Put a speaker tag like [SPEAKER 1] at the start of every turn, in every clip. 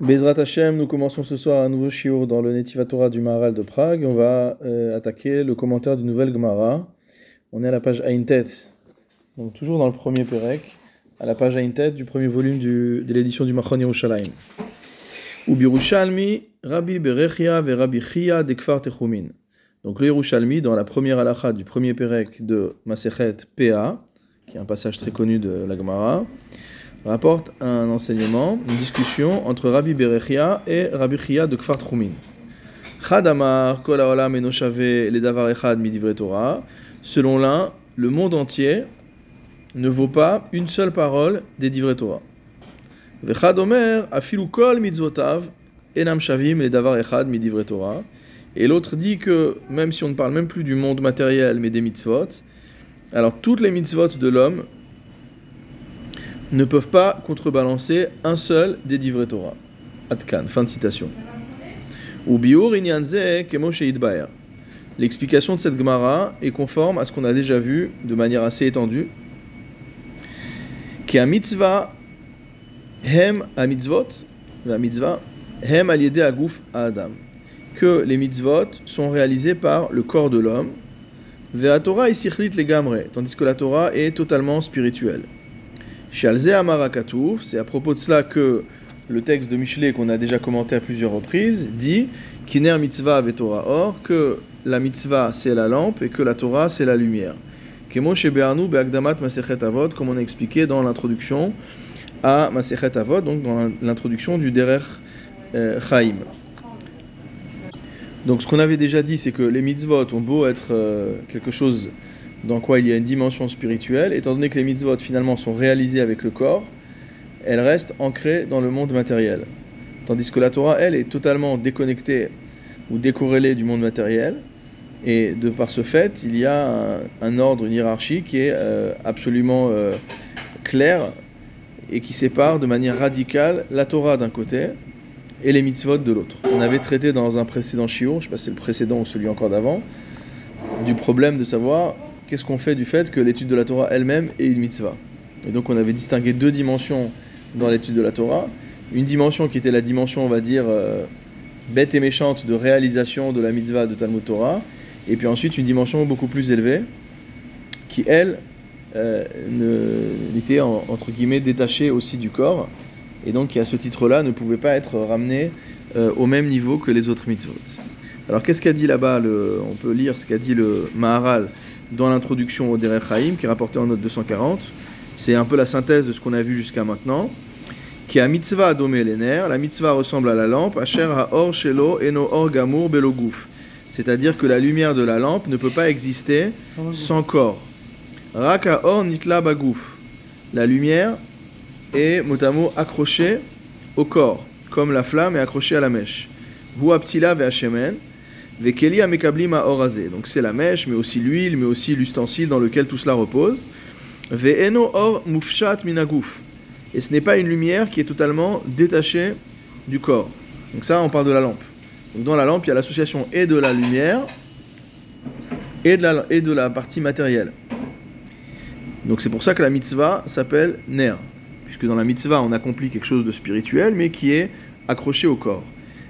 [SPEAKER 1] Bezrat Hashem, nous commençons ce soir un nouveau shiur dans le Netiva Torah du Maharal de Prague. On va euh, attaquer le commentaire du Nouvel Gemara. On est à la page Aintet, donc toujours dans le premier Perek, à la page Aintet du premier volume de l'édition du Machon Yerushalayim. Ubirushalmi, Rabbi Berechia ve Rabbi Chia de Kfar Techumin. Donc le Yerushalmi, dans la première halakha du premier Perek de Masechet PA, qui est un passage très connu de la Gemara, rapporte un enseignement, une discussion entre Rabbi Berechia et Rabbi Chia de Kfar Tchumin. Chad Amar, Kol Haolam Eno Shave Le Davar Echad Midivre Torah. Selon l'un, le monde entier ne vaut pas une seule parole des Divrei Torah. Vechad Omer, Afilu Kol Mitzvotav Enam Shavim Le Davar Echad Midivre Torah. Et l'autre dit que même si on ne parle même plus du monde matériel mais des mitzvot, alors toutes les mitzvot de l'homme ne peuvent pas contrebalancer un seul des divrei Torah. Atkan, fin de citation. L'explication de cette Gemara est conforme à ce qu'on a déjà vu de manière assez étendue. Hem a hem à Adam. Que les mitzvot sont réalisés par le corps de l'homme. Ve'a Torah isichlit le gamre, tandis que la Torah est totalement spirituelle. Shalze Amara c'est à propos de cela que le texte de Michelet qu'on a déjà commenté à plusieurs reprises dit Kiner mitzvah or que la mitzvah c'est la lampe et que la Torah c'est la lumière. Kemo shebe'anu be'agdamat Masechet Avot, comme on a expliqué dans l'introduction à Masechet Avot, donc dans l'introduction du Derech euh, Chaim. Donc ce qu'on avait déjà dit, c'est que les mitzvot ont beau être euh, quelque chose dans quoi il y a une dimension spirituelle, étant donné que les mitzvot finalement sont réalisées avec le corps, elles restent ancrées dans le monde matériel. Tandis que la Torah, elle, est totalement déconnectée ou décorrélée du monde matériel. Et de par ce fait, il y a un, ordre, une hiérarchie qui est euh, absolument euh, claire et qui sépare de manière radicale la Torah d'un côté et les mitzvot de l'autre. On avait traité dans un précédent shiur, je ne sais pas si c'est le précédent ou celui encore d'avant, du problème de savoir qu'est-ce qu'on fait du fait que l'étude de la Torah elle-même est une mitzvah. Et donc on avait distingué deux dimensions dans l'étude de la Torah. Une dimension qui était la dimension, on va dire, euh, bête et méchante de réalisation de la mitzvah de Talmud Torah. Et puis ensuite une dimension beaucoup plus élevée qui, elle, euh, était en- entre guillemets détachée aussi du corps. Et donc qui, à ce titre-là, ne pouvait pas être ramenée euh, au même niveau que les autres mitzvot. Alors qu'est-ce qu'a dit là-bas On peut lire ce qu'a dit le Maharal dans l'introduction au Derech Chaim, qui est rapporté en note 240. C'est un peu la synthèse de ce qu'on a vu jusqu'à maintenant. Qui a mitzvah adomé lener, la mitzvah ressemble à la lampe, asher shelo eno or gamour belo gouf. C'est-à-dire que la lumière de la lampe ne peut pas exister sans corps. Rak ha-or nitla bagouf. La lumière est mot à mot accrochée au corps, comme la flamme est accrochée à la mèche. Donc c'est la mèche, mais aussi l'huile, mais aussi l'ustensile dans lequel tout cela repose. Et ce n'est pas une lumière qui est totalement détachée du corps. Donc ça, on parle de la lampe. Donc dans la lampe, il y a l'association et de la lumière et de la, et de la partie matérielle. Donc c'est pour ça que la mitzvah s'appelle ner. Puisque dans la mitzvah, on accomplit quelque chose de spirituel, mais qui est accroché au corps.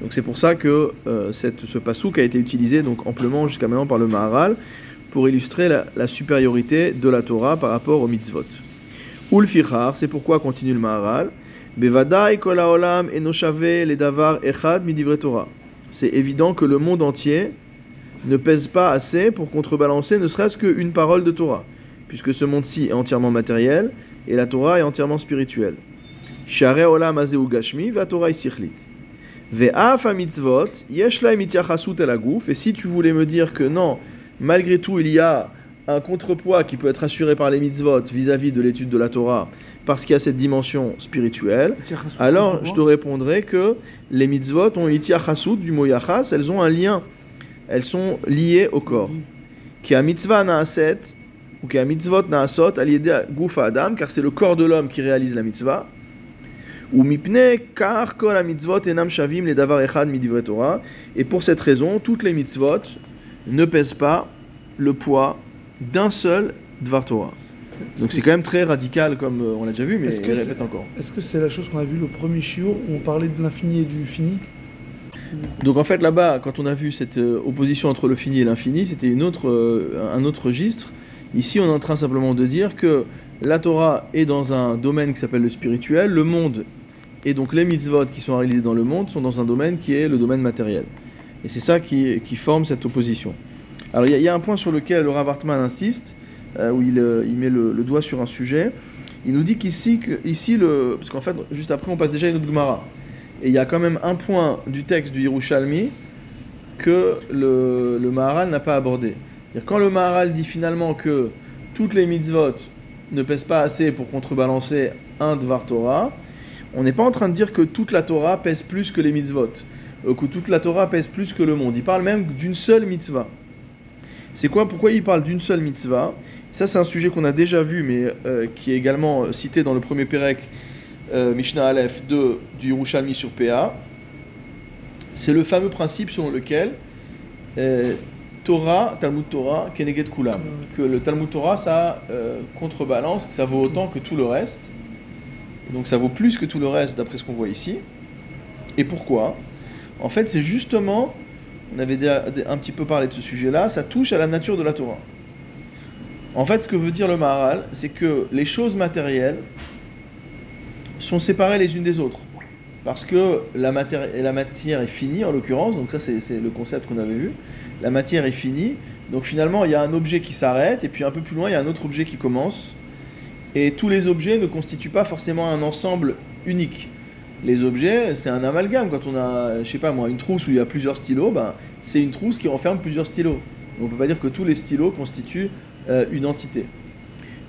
[SPEAKER 1] Donc c'est pour ça que euh, cette, ce pasouk a été utilisé donc amplement jusqu'à maintenant par le Maharal pour illustrer la, supériorité de la Torah par rapport aux mitzvot. Ul fichar, c'est pourquoi continue le Maharal. Bevadai kol haolam eno shave le davar echad midivre Torah. C'est évident que le monde entier ne pèse pas assez pour contrebalancer ne serait-ce qu'une parole de Torah, puisque ce monde-ci est entièrement matériel et la Torah est entièrement spirituelle. Share olam azeu gashmi va Torah isichlit. Mitzvot. Et si tu voulais me dire que non, malgré tout, il y a un contrepoids qui peut être assuré par les mitzvot vis-à-vis de l'étude de la Torah, parce qu'il y a cette dimension spirituelle, alors je te répondrai que les mitzvot ont itiachasut du mot yachas, elles ont un lien elles sont liées au corps. Qui a mitzvah naaset, ou qui a mitzvot naasot, al gufa adam, car c'est le corps de l'homme qui réalise la mitzvah. Et pour cette raison, toutes les mitzvot ne pèsent pas le poids d'un seul dvar Torah. Donc c'est quand même très radical comme euh, on l'a déjà vu, mais
[SPEAKER 2] Est-ce que
[SPEAKER 1] répète encore.
[SPEAKER 2] Est-ce que c'est la chose qu'on a vu le premier shiur où on parlait de l'infini et du fini?
[SPEAKER 1] Donc en fait là-bas, quand on a vu cette euh, opposition entre le fini et l'infini, c'était une autre, euh, un autre registre. Ici, on est en train simplement de dire que la Torah est dans un domaine qui s'appelle le spirituel, le monde et donc les mitzvot qui sont réalisés dans le monde sont dans un domaine qui est le domaine matériel. Et c'est ça qui, qui forme cette opposition. Alors il y, a- un point sur lequel le Rav Hartman insiste, euh, où il, euh, il met le, doigt sur un sujet. Il nous dit qu'ici, que, le, parce qu'en fait, juste après, on passe déjà à une autre Gemara. Et il y a quand même un point du texte du Yerushalmi que le, le Maharal n'a pas abordé. Quand le Maharal dit finalement que toutes les mitzvot ne pèsent pas assez pour contrebalancer un Dvar Torah, on n'est pas en train de dire que toute la Torah pèse plus que les mitzvot, euh, que toute la Torah pèse plus que le monde. Il parle même d'une seule mitzvah. C'est quoi Pourquoi il parle d'une seule mitzvah? Ça, c'est un sujet qu'on a déjà vu, mais euh, qui est également euh, cité dans le premier Pérec, euh, Mishnah Aleph 2 du Yerushalmi sur PA. C'est le fameux principe selon lequel euh, Torah, Talmud Torah, Keneged Kulam. Que le Talmud Torah, ça contrebalance, que ça vaut autant que tout le reste. Donc ça vaut plus que tout le reste d'après ce qu'on voit ici. Et pourquoi? En fait, c'est justement, on avait un petit peu parlé de ce sujet-là, ça touche à la nature de la Torah. En fait, ce que veut dire le Maharal, c'est que les choses matérielles sont séparées les unes des autres. Parce que la matière, la matière est finie, en l'occurrence, donc ça c'est le concept qu'on avait vu. La matière est finie, donc finalement il y a un objet qui s'arrête, et puis un peu plus loin il y a un autre objet qui commence. Et tous les objets ne constituent pas forcément un ensemble unique. Les objets, c'est un amalgame. Quand on a, je sais pas moi, une trousse où il y a plusieurs stylos, ben, c'est une trousse qui renferme plusieurs stylos. On ne peut pas dire que tous les stylos constituent euh, une entité.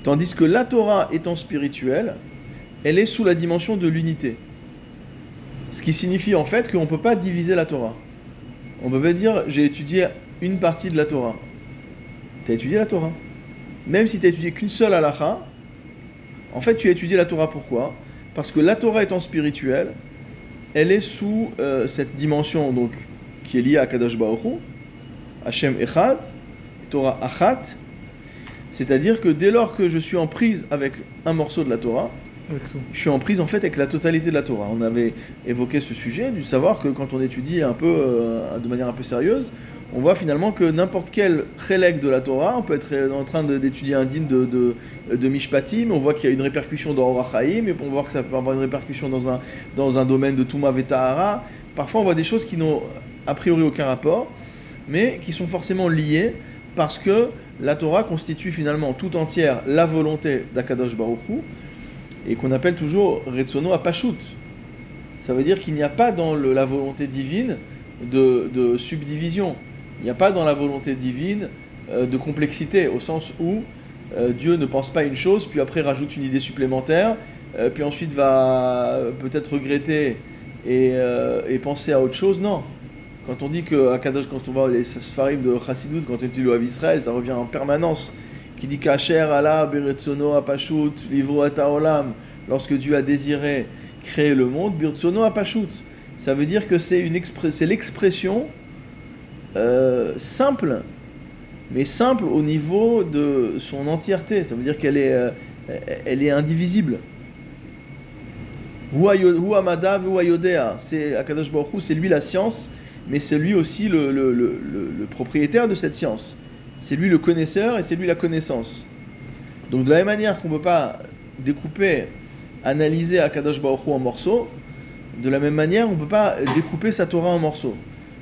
[SPEAKER 1] Tandis que la Torah étant spirituelle, elle est sous la dimension de l'unité. Ce qui signifie en fait qu'on ne peut pas diviser la Torah. On peut pas dire j'ai étudié une partie de la Torah. Tu as étudié la Torah. Même si tu as étudié qu'une seule halakha, en fait tu as étudié la Torah pourquoi? Parce que la Torah étant spirituelle, elle est sous euh, cette dimension donc qui est liée à Kadosh Baruch Hu, Hashem Echad, Torah Achat, c'est-à-dire que dès lors que je suis en prise avec un morceau de la Torah, je suis en prise en fait avec la totalité de la Torah. On avait évoqué ce sujet, du savoir que quand on étudie un peu euh, de manière un peu sérieuse, on voit finalement que n'importe quel chélek de la Torah, on peut être en train d'étudier un din de, Mishpatim, on voit qu'il y a une répercussion dans Orachaim, et on voit que ça peut avoir une répercussion dans un, dans un domaine de Touma Vetahara. Parfois on voit des choses qui n'ont a priori aucun rapport, mais qui sont forcément liées parce que la Torah constitue finalement tout entière la volonté d'Akadosh Baruch et qu'on appelle toujours Retsono Apashut. Ça veut dire qu'il n'y a pas dans la volonté divine de subdivision. Il n'y a pas dans la volonté divine euh, de complexité, au sens où euh, Dieu ne pense pas une chose, puis après rajoute une idée supplémentaire, euh, puis ensuite va peut-être regretter et, penser à autre chose. Non. Quand on dit que Akadosh, quand on voit les Sfarim de Chassidut, quand on étudie le Israël, ça revient en permanence qui dit Kacher Allah Beretsono Apashut Livro et Olam lorsque Dieu a désiré créer le monde Beretsono Apashut ça veut dire que c'est l'expression euh, simple mais simple au niveau de son entièreté ça veut dire qu'elle est euh, elle est indivisible Hu ayo- hu amada v'hu ayodea. c'est Akadosh c'est lui la science mais c'est lui aussi le, le- le- propriétaire de cette science c'est lui le connaisseur et c'est lui la connaissance. Donc de la même manière qu'on ne peut pas découper, analyser Akadosh Baruch en morceaux, de la même manière on ne peut pas découper sa Torah en morceaux.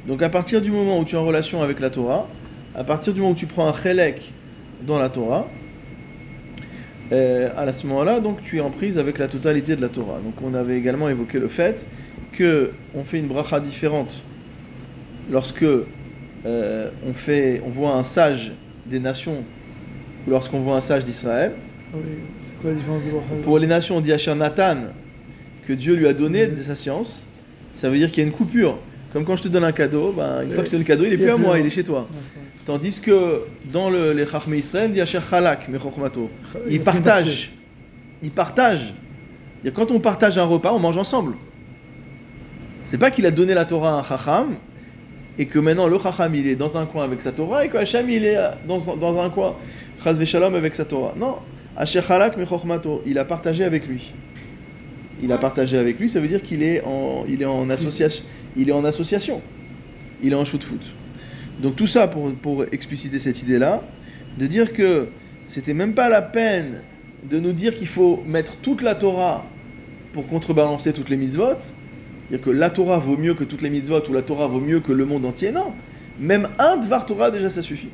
[SPEAKER 1] Donc à partir du moment où tu es en relation avec la Torah, à partir du moment où tu prends un chélek dans la Torah, euh, à ce moment-là, donc tu es en prise avec la totalité de la Torah. Donc on avait également évoqué le fait que on fait une bracha différente lorsque euh, on, fait, on voit un sage des nations ou lorsqu'on voit un sage d'Israël.
[SPEAKER 2] Ah oui, C'est quoi la différence de bracha
[SPEAKER 1] Pour les nations, on dit Asher Nathan que Dieu lui a donné de sa science. Ça veut dire qu'il y a une coupure Comme quand je te donne un cadeau, ben, une fois que je te donne le cadeau, il est
[SPEAKER 2] il y a
[SPEAKER 1] plus à moi, il est chez toi. Tandis que dans le, les Chachmé Israël, il dit Asher Chalak, mais Chokhmato.
[SPEAKER 2] Il y
[SPEAKER 1] Ils
[SPEAKER 2] a
[SPEAKER 1] partagent. Ils partagent. Quand on partage un repas, on mange ensemble. C'est pas qu'il a donné la Torah à un Chacham et que maintenant le Chacham il est dans un coin avec sa Torah et que Hachem il est dans, dans un coin, Chaz Shalom avec sa Torah. Non, Asher Chalak il a partagé avec lui. Il a partagé avec lui, ça veut dire qu'il est en, il est en association. Il est en association. Il est en shoot foot. Donc tout ça pour, pour expliciter cette idée-là, de dire que c'était même pas la peine de nous dire qu'il faut mettre toute la Torah pour contrebalancer toutes les mitzvot. C'est-à-dire que la Torah vaut mieux que toutes les mitzvot ou la Torah vaut mieux que le monde entier. Non. Même un Dvar Torah, déjà, ça suffit.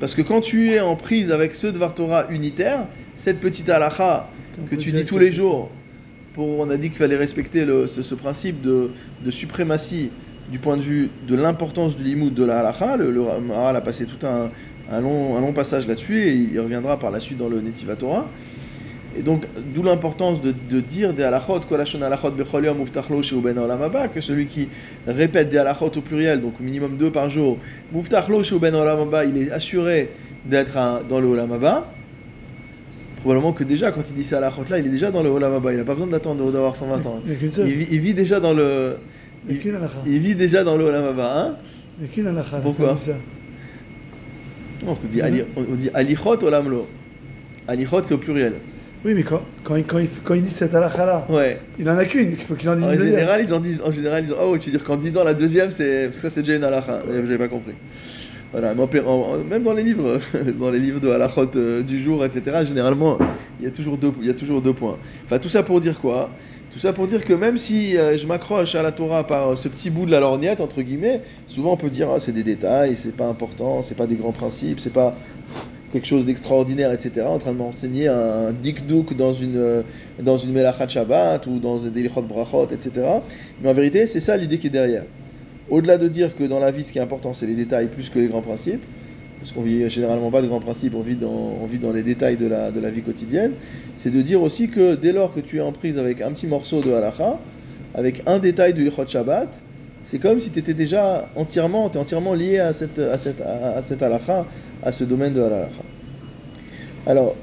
[SPEAKER 1] Parce que quand tu es en prise avec ce Dvar Torah unitaire, cette petite halakha
[SPEAKER 2] On
[SPEAKER 1] que tu
[SPEAKER 2] dire
[SPEAKER 1] dis tous les jours, on a dit qu'il fallait respecter ce, principe de, suprématie du point de vue de l'importance du limoud de la halakha. Le, le a passé tout un, long, passage là-dessus et il reviendra par la suite dans le Netiva Torah. Et donc, d'où l'importance de, de dire des halachot, ben que celui qui répète des halachot au pluriel, donc au minimum deux par jour, ben il est assuré d'être dans le olam haba. Probablement que déjà, quand il dit ces halachot là, il est déjà dans le olam haba, il n'a pas besoin d'attendre d'avoir 120 ans.
[SPEAKER 2] Il
[SPEAKER 1] vit, il vit déjà dans le.
[SPEAKER 2] Il
[SPEAKER 1] Il,
[SPEAKER 2] halakha.
[SPEAKER 1] vit déjà dans le olam hein
[SPEAKER 2] halakha.
[SPEAKER 1] Pourquoi
[SPEAKER 2] on dit ça.
[SPEAKER 1] Non, on dit, ali, on dit alichot olam lo. Alichot, c'est au pluriel.
[SPEAKER 2] Oui, mais quand, quand, il, quand, il, quand il dit cette halakha-là,
[SPEAKER 1] Ouais.
[SPEAKER 2] il n'en a qu'une, il faut qu'il en dise
[SPEAKER 1] En
[SPEAKER 2] une deuxième.
[SPEAKER 1] général, ils en disent, en général, ils disent, oh, tu veux dire qu'en disant la deuxième, c'est, parce que ça, c'est déjà une halakha. J'avais pas compris. Voilà, même dans les livres, dans les livres de halachot euh, du jour, etc., généralement, il y a toujours deux, il y a toujours deux points. Enfin, tout ça pour dire quoi? Tout ça pour dire que même si euh, je m'accroche à la Torah par euh, ce petit bout de la lorgnette, entre guillemets, souvent on peut dire, ah, c'est des détails, c'est pas important, c'est pas des grands principes, c'est pas quelque chose d'extraordinaire, etc., en train de m'enseigner un dikduk dans une, dans une melachat Shabbat ou dans des lichot brachot, etc. Mais en vérité, c'est ça l'idée qui est derrière. Au-delà de dire que dans la vie, ce qui est important, c'est les détails plus que les grands principes, parce qu'on vit généralement pas de grands principes, on vit dans, on vit dans les détails de la, de la vie quotidienne, c'est de dire aussi que dès lors que tu es en prise avec un petit morceau de halacha, avec un détail du lichot Shabbat, c'est comme si tu étais déjà entièrement, t'es entièrement lié à cette, à cette, à, cette halakha, à ce domaine de la halakha. Alors,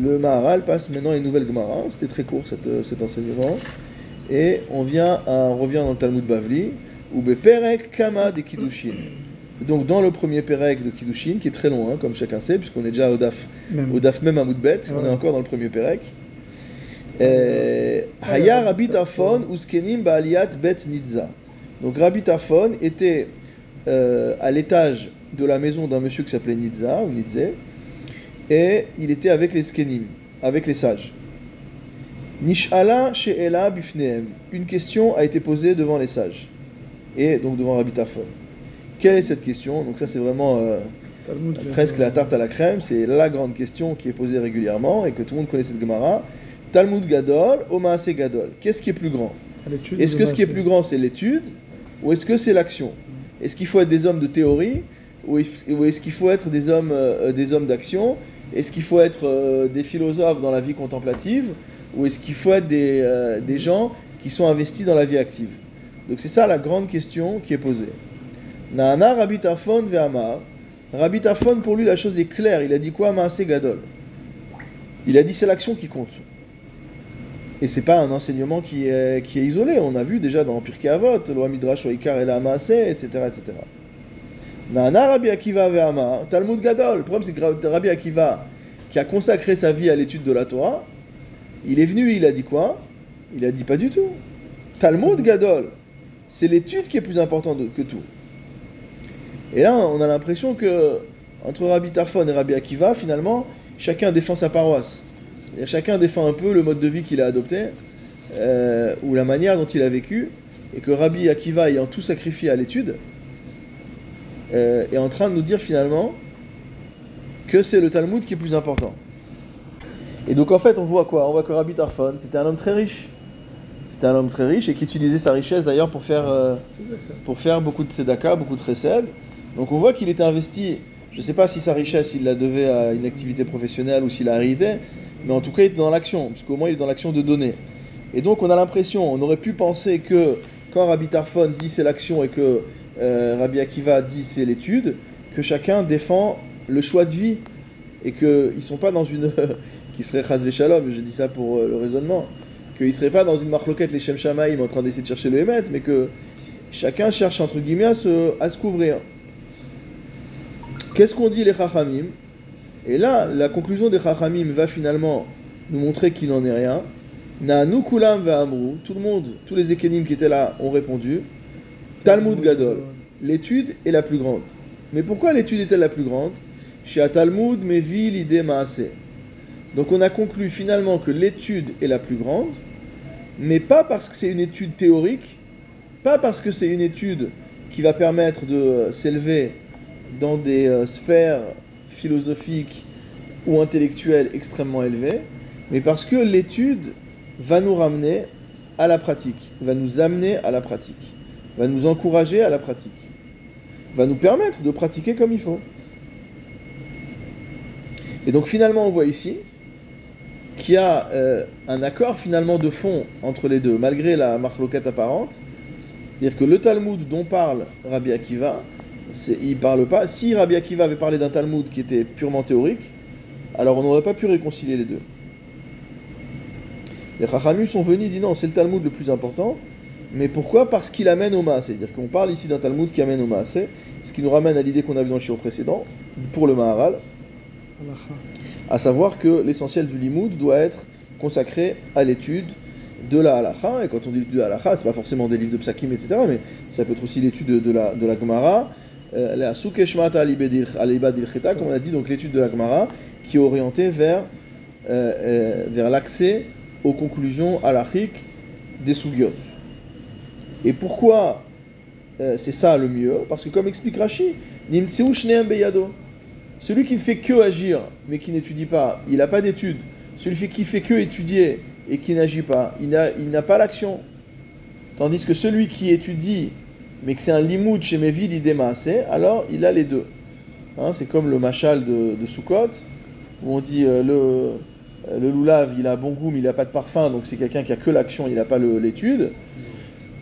[SPEAKER 1] le Maharal passe maintenant une nouvelle Gemara, c'était très court cette- cet enseignement, et on, vient à- on revient dans le Talmud Bavli, ou Perek Kama de Kiddushin. Donc dans le premier Perek de Kiddushin, qui est très long, hein, comme chacun sait, puisqu'on est déjà au DAF,
[SPEAKER 2] Même.
[SPEAKER 1] au DAF même à Moudbet, on est encore dans le premier Perek. Euh, Haya Rabbi Tarfon Uskenim Baaliyat Bet Nidza. Donc Rabbi Tarfon était euh, à l'étage de la maison d'un monsieur qui s'appelait Nidza, ou Nidze, et il était avec les Skenim, avec les sages. Nish'ala she'ela bifnehem. Une question a été posée devant les sages, et donc devant Rabbi Tarfon. Quelle est cette question? Donc ça c'est vraiment... euh, presque la tarte à la crème, c'est la grande question qui est posée régulièrement et que tout le monde connaît cette Gemara. Talmud Gadol, Omaase Gadol. Qu'est-ce qui est plus grand? Est-ce que ce qui est plus grand c'est l'étude ou est-ce que c'est l'action? Est-ce qu'il faut être des hommes de théorie ou est- ou est-ce qu'il faut être des hommes, euh, des hommes d'action? Est-ce qu'il faut être euh, des philosophes dans la vie contemplative ou est-ce qu'il faut être des, des gens qui sont investis dans la vie active? Donc c'est ça la grande question qui est posée. Naana Rabbi Tarfon ve'amar. Rabbi Tarfon, pour lui, la chose est claire. Il a dit quoi Gadol? Il a dit c'est l'action qui compte. Et c'est pas un enseignement qui est, isolé. On a vu déjà dans Pirkei Avot, Loi Midrash Oikar et la etc., etc. Rabbi Akiva ve'amar. Talmud Gadol. Le problème, c'est que Rabbi Akiva, qui a consacré sa vie à l'étude de la Torah, il est venu, il a dit quoi? Il a dit pas du tout. Talmud Gadol. C'est l'étude qui est plus importante que tout. Et là, on a l'impression que entre Rabbi Tarfon et Rabbi Akiva, finalement, chacun défend sa paroisse. Et chacun défend un peu le mode de vie qu'il a adopté, euh, ou la manière dont il a vécu, et que Rabbi Akiva, ayant tout sacrifié à l'étude, euh, est en train de nous dire finalement que c'est le Talmud qui est plus important. Et donc en fait, on voit quoi? On voit que Rabbi Tarfon, c'était un homme très riche. C'était un homme très riche et qui utilisait sa richesse d'ailleurs pour faire... euh, pour faire beaucoup de tzedaka, beaucoup de chesed. Donc on voit qu'il était investi, je ne sais pas si sa richesse, il la devait à une activité professionnelle ou s'il a hérité, mais en tout cas il était dans l'action, puisqu'au moins il est dans l'action de donner. Et donc on a l'impression, on aurait pu penser que quand Rabbi Tarfon dit c'est l'action et que euh, Rabbi Akiva dit c'est l'étude, que chacun défend le choix de vie et qu'ils ne sont pas dans une. qui serait Chazvé Shalom, je dis ça pour euh, le raisonnement, qu'ils ne seraient pas dans une marloquette les Shem Shamaïm en train d'essayer de chercher le Hémet, mais que chacun cherche entre guillemets à se, à se couvrir. Qu'est-ce qu'on dit les Chachamim? Et là, la conclusion des Chachamim va finalement nous montrer qu'il n'en est rien. Na'anu kulam ve'amru, tout le monde, tous les Ekenim qui étaient là ont répondu. Talmud Gadol, l'étude est la plus grande. Mais pourquoi l'étude est-elle la plus grande? Chez Talmud mevi l'idée maaseh. Donc on a conclu finalement que l'étude est la plus grande, mais pas parce que c'est une étude théorique, pas parce que c'est une étude qui va permettre de s'élever dans des euh, sphères philosophiques ou intellectuelles extrêmement élevées, mais parce que l'étude va nous ramener à la pratique, va nous amener à la pratique, va nous encourager à la pratique, va nous permettre de pratiquer comme il faut. Et donc finalement on voit ici qu'il y a euh, un accord finalement de fond entre les deux, malgré la marloquette apparente. C'est-à-dire que le Talmud dont parle Rabbi Akiva, il parle pas. Si Rabbi Akiva avait parlé d'un Talmud qui était purement théorique, alors on n'aurait pas pu réconcilier les deux. Les Chachamim sont venus et disent non, c'est le Talmud le plus important. Mais pourquoi? Parce qu'il amène au Maasé. C'est-à-dire qu'on parle ici d'un Talmud qui amène au Maasé, ce qui nous ramène à l'idée qu'on a vue dans le shiur précédent, pour le Maharal, à savoir que l'essentiel du Limoud doit être consacré à l'étude de la halacha. Et quand on dit l'étude de la halacha, c'est pas forcément des livres de psakim, etc., mais ça peut être aussi l'étude de, la, de la Gemara, euh, la Sukeshmata Cheta, comme on a dit, donc l'étude de la Gemara, qui est orientée vers, euh, euh, vers l'accès aux conclusions halachiques des Sugyot. Et pourquoi c'est ça le mieux? Parce que comme explique Rashi, Nimtseu Shneem Beyado. Celui qui ne fait que agir, mais qui n'étudie pas, il n'a pas d'étude. Celui qui fait que étudier et qui n'agit pas, il n'a pas l'action. Tandis que celui qui étudie, mais que c'est un limoud chez Mevi l'idémassé, alors il a les deux. Hein, c'est comme le machal de, de où on dit euh, le, le loulav, il a bon goût, mais il n'a pas de parfum, donc c'est quelqu'un qui a que l'action, il n'a pas l'étude.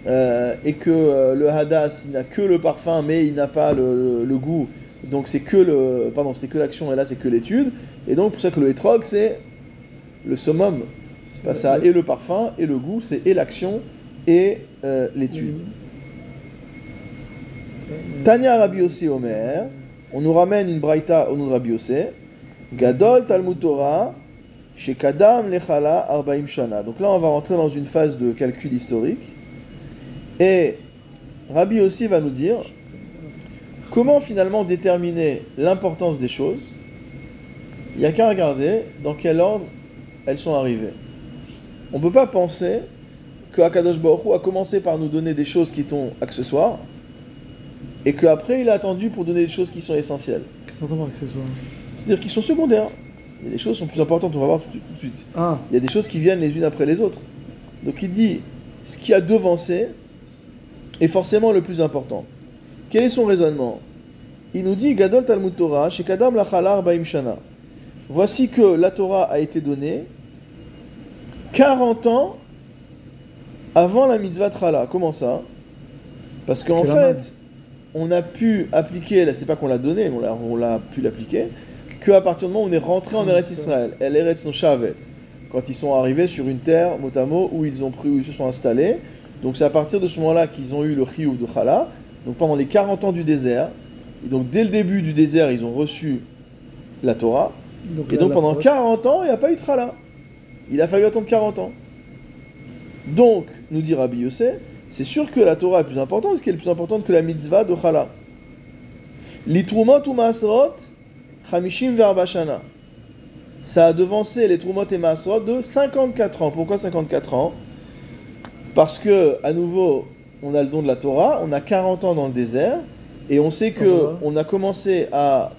[SPEAKER 1] Euh, et que euh, le hadas, il n'a que le parfum, mais il n'a pas le, le goût, donc c'est que le. Pardon, c'était que l'action et là c'est que l'étude. Et donc pour ça que le hétrog c'est le summum. C'est pas ça et le parfum et le goût, c'est et l'action et euh, l'étude. Tanya Rabbi Omer, on nous ramène une braïta au nom de Rabbi Gadol Talmud Torah, chez Kadam Lechala Arbaim Shana. Donc là on va rentrer dans une phase de calcul historique. Et Rabbi aussi va nous dire Comment finalement déterminer l'importance des choses? Il n'y a qu'à regarder dans quel ordre elles sont arrivées. On ne peut pas penser que Akadosh Baruch a commencé par nous donner des choses qui sont accessoires et qu'après il a attendu pour donner des choses qui sont essentielles.
[SPEAKER 2] Qu'est-ce accessoires?
[SPEAKER 1] C'est-à-dire qu'ils sont secondaires. Il y a des choses qui sont plus importantes, on va voir tout, de suite.
[SPEAKER 2] Ah.
[SPEAKER 1] Il y a des choses qui viennent les unes après les autres. Donc il dit ce qui a devancé est forcément le plus important. Quel est son raisonnement? Il nous dit Gadol Talmud Torah, chez Kadam Lachalar Baim Shana. Voici que la Torah a été donnée 40 ans avant la mitzvah Trala. Comment ça? Parce qu'en fait, on a pu appliquer, c'est pas qu'on l'a donné, mais on l'a pu l'appliquer, qu'à partir du moment où on est rentré en Eretz Israël, El Eretz Shavet, quand ils sont arrivés sur une terre, mot où ils, ont pris, où ils se sont installés. Donc c'est à partir de ce moment-là qu'ils ont eu le chiyuv de Chala donc pendant les 40 ans du désert, et donc dès le début du désert, ils ont reçu la Torah. et donc pendant 40 ans, il n'y a pas eu de Trala. Il a fallu attendre 40 ans. Donc, nous dit Rabbi Yossé, c'est sûr que la Torah est plus importante, parce qu'elle est plus importante que la mitzvah de Chala. Litrumot ou Maasrot, Chamishim Verbashana. Ça a devancé les Trumot et Maasrot de 54 ans. Pourquoi 54 ans? Parce que, à nouveau, on a le don de la Torah, on a 40 ans dans le désert, et on sait que ah, on a commencé à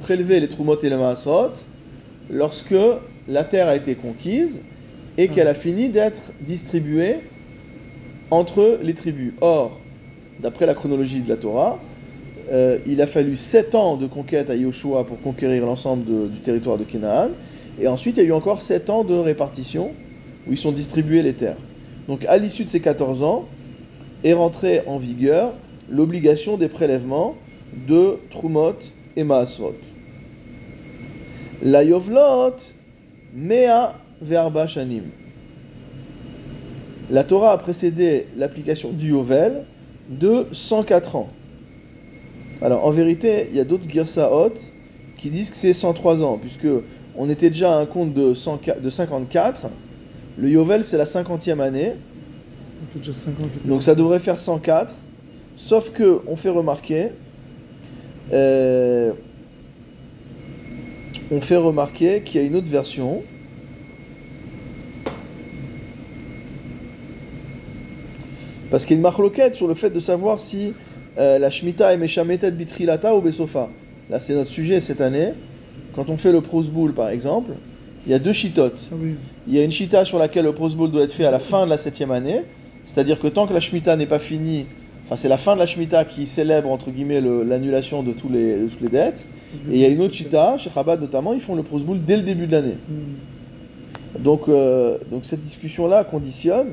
[SPEAKER 1] prélever les Trumot et les Maasrot lorsque la terre a été conquise et qu'elle a fini d'être distribuée entre les tribus. Or, d'après la chronologie de la Torah, euh, il a fallu 7 ans de conquête à Yoshua pour conquérir l'ensemble du territoire de Canaan, et ensuite il y a eu encore 7 ans de répartition où ils sont distribués les terres. Donc à l'issue de ces 14 ans, est rentrée en vigueur l'obligation des prélèvements de Trumot et Maasrot. La Yovlot, Mea Verba Shanim. La Torah a précédé l'application du Yovel de 104 ans. Alors en vérité, il y a d'autres Girsaot qui disent que c'est 103 ans, puisque on était déjà à un compte de, 104 de 54. Le Yovel, c'est la 50e année.
[SPEAKER 2] Donc, il y a déjà 5 ans qu'il était
[SPEAKER 1] Donc ça devrait faire 104. Sauf que on fait remarquer. euh, on fait remarquer qu'il y a une autre version. Parce qu'il y a une marloquette sur le fait de savoir si euh, la Shemitah est Meshametet Bitrilata ou Besofa. Là, c'est notre sujet cette année. Quand on fait le Prose Bowl, par exemple, il y a deux chitotes.
[SPEAKER 2] Ah oui.
[SPEAKER 1] Il y a une chita sur laquelle le Prose Bowl doit être fait à la fin de la septième année, c'est-à-dire que tant que la Shemitah n'est pas finie, enfin c'est la fin de la Shemitah qui célèbre entre guillemets le- l'annulation de, tous les, de toutes les dettes, et il y a une autre chita, chez Chabad notamment, ils font le Prose Bowl dès le début de l'année.
[SPEAKER 2] Hmm.
[SPEAKER 1] Donc, euh, donc cette discussion-là conditionne,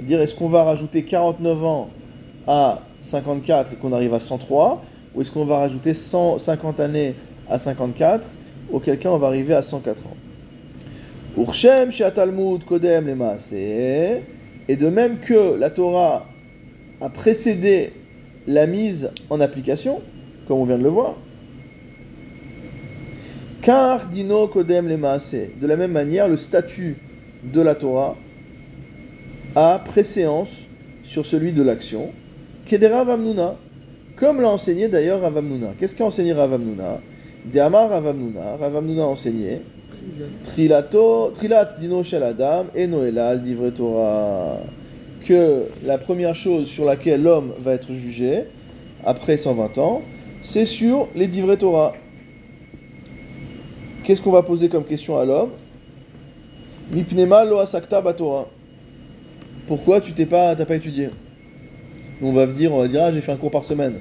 [SPEAKER 1] dire est-ce qu'on va rajouter 49 ans à 54 et qu'on arrive à 103, ou est-ce qu'on va rajouter 150 années à 54, auquel cas on va arriver à 104 ans. Urshem chez Talmud Kodem les et de même que la Torah a précédé la mise en application, comme on vient de le voir, car dino kodem. De la même manière, le statut de la Torah a préséance sur celui de l'action. Kedera Ravamnuna, comme l'a enseigné d'ailleurs Ravamnuna. Qu'est-ce qu'a enseigné Ravamnuna Deamar Ravamnuna. Ravamnuna a enseigné Trilato, Trilat dino shel Adam et Noelal Torah. Que la première chose sur laquelle l'homme va être jugé après 120 ans, c'est sur les divrei Torah. Qu'est-ce qu'on va poser comme question à l'homme? Mipnema lo asakta batora. Pourquoi tu t'es pas, t'as pas étudié? On va dire, on va dire, j'ai fait un cours par semaine.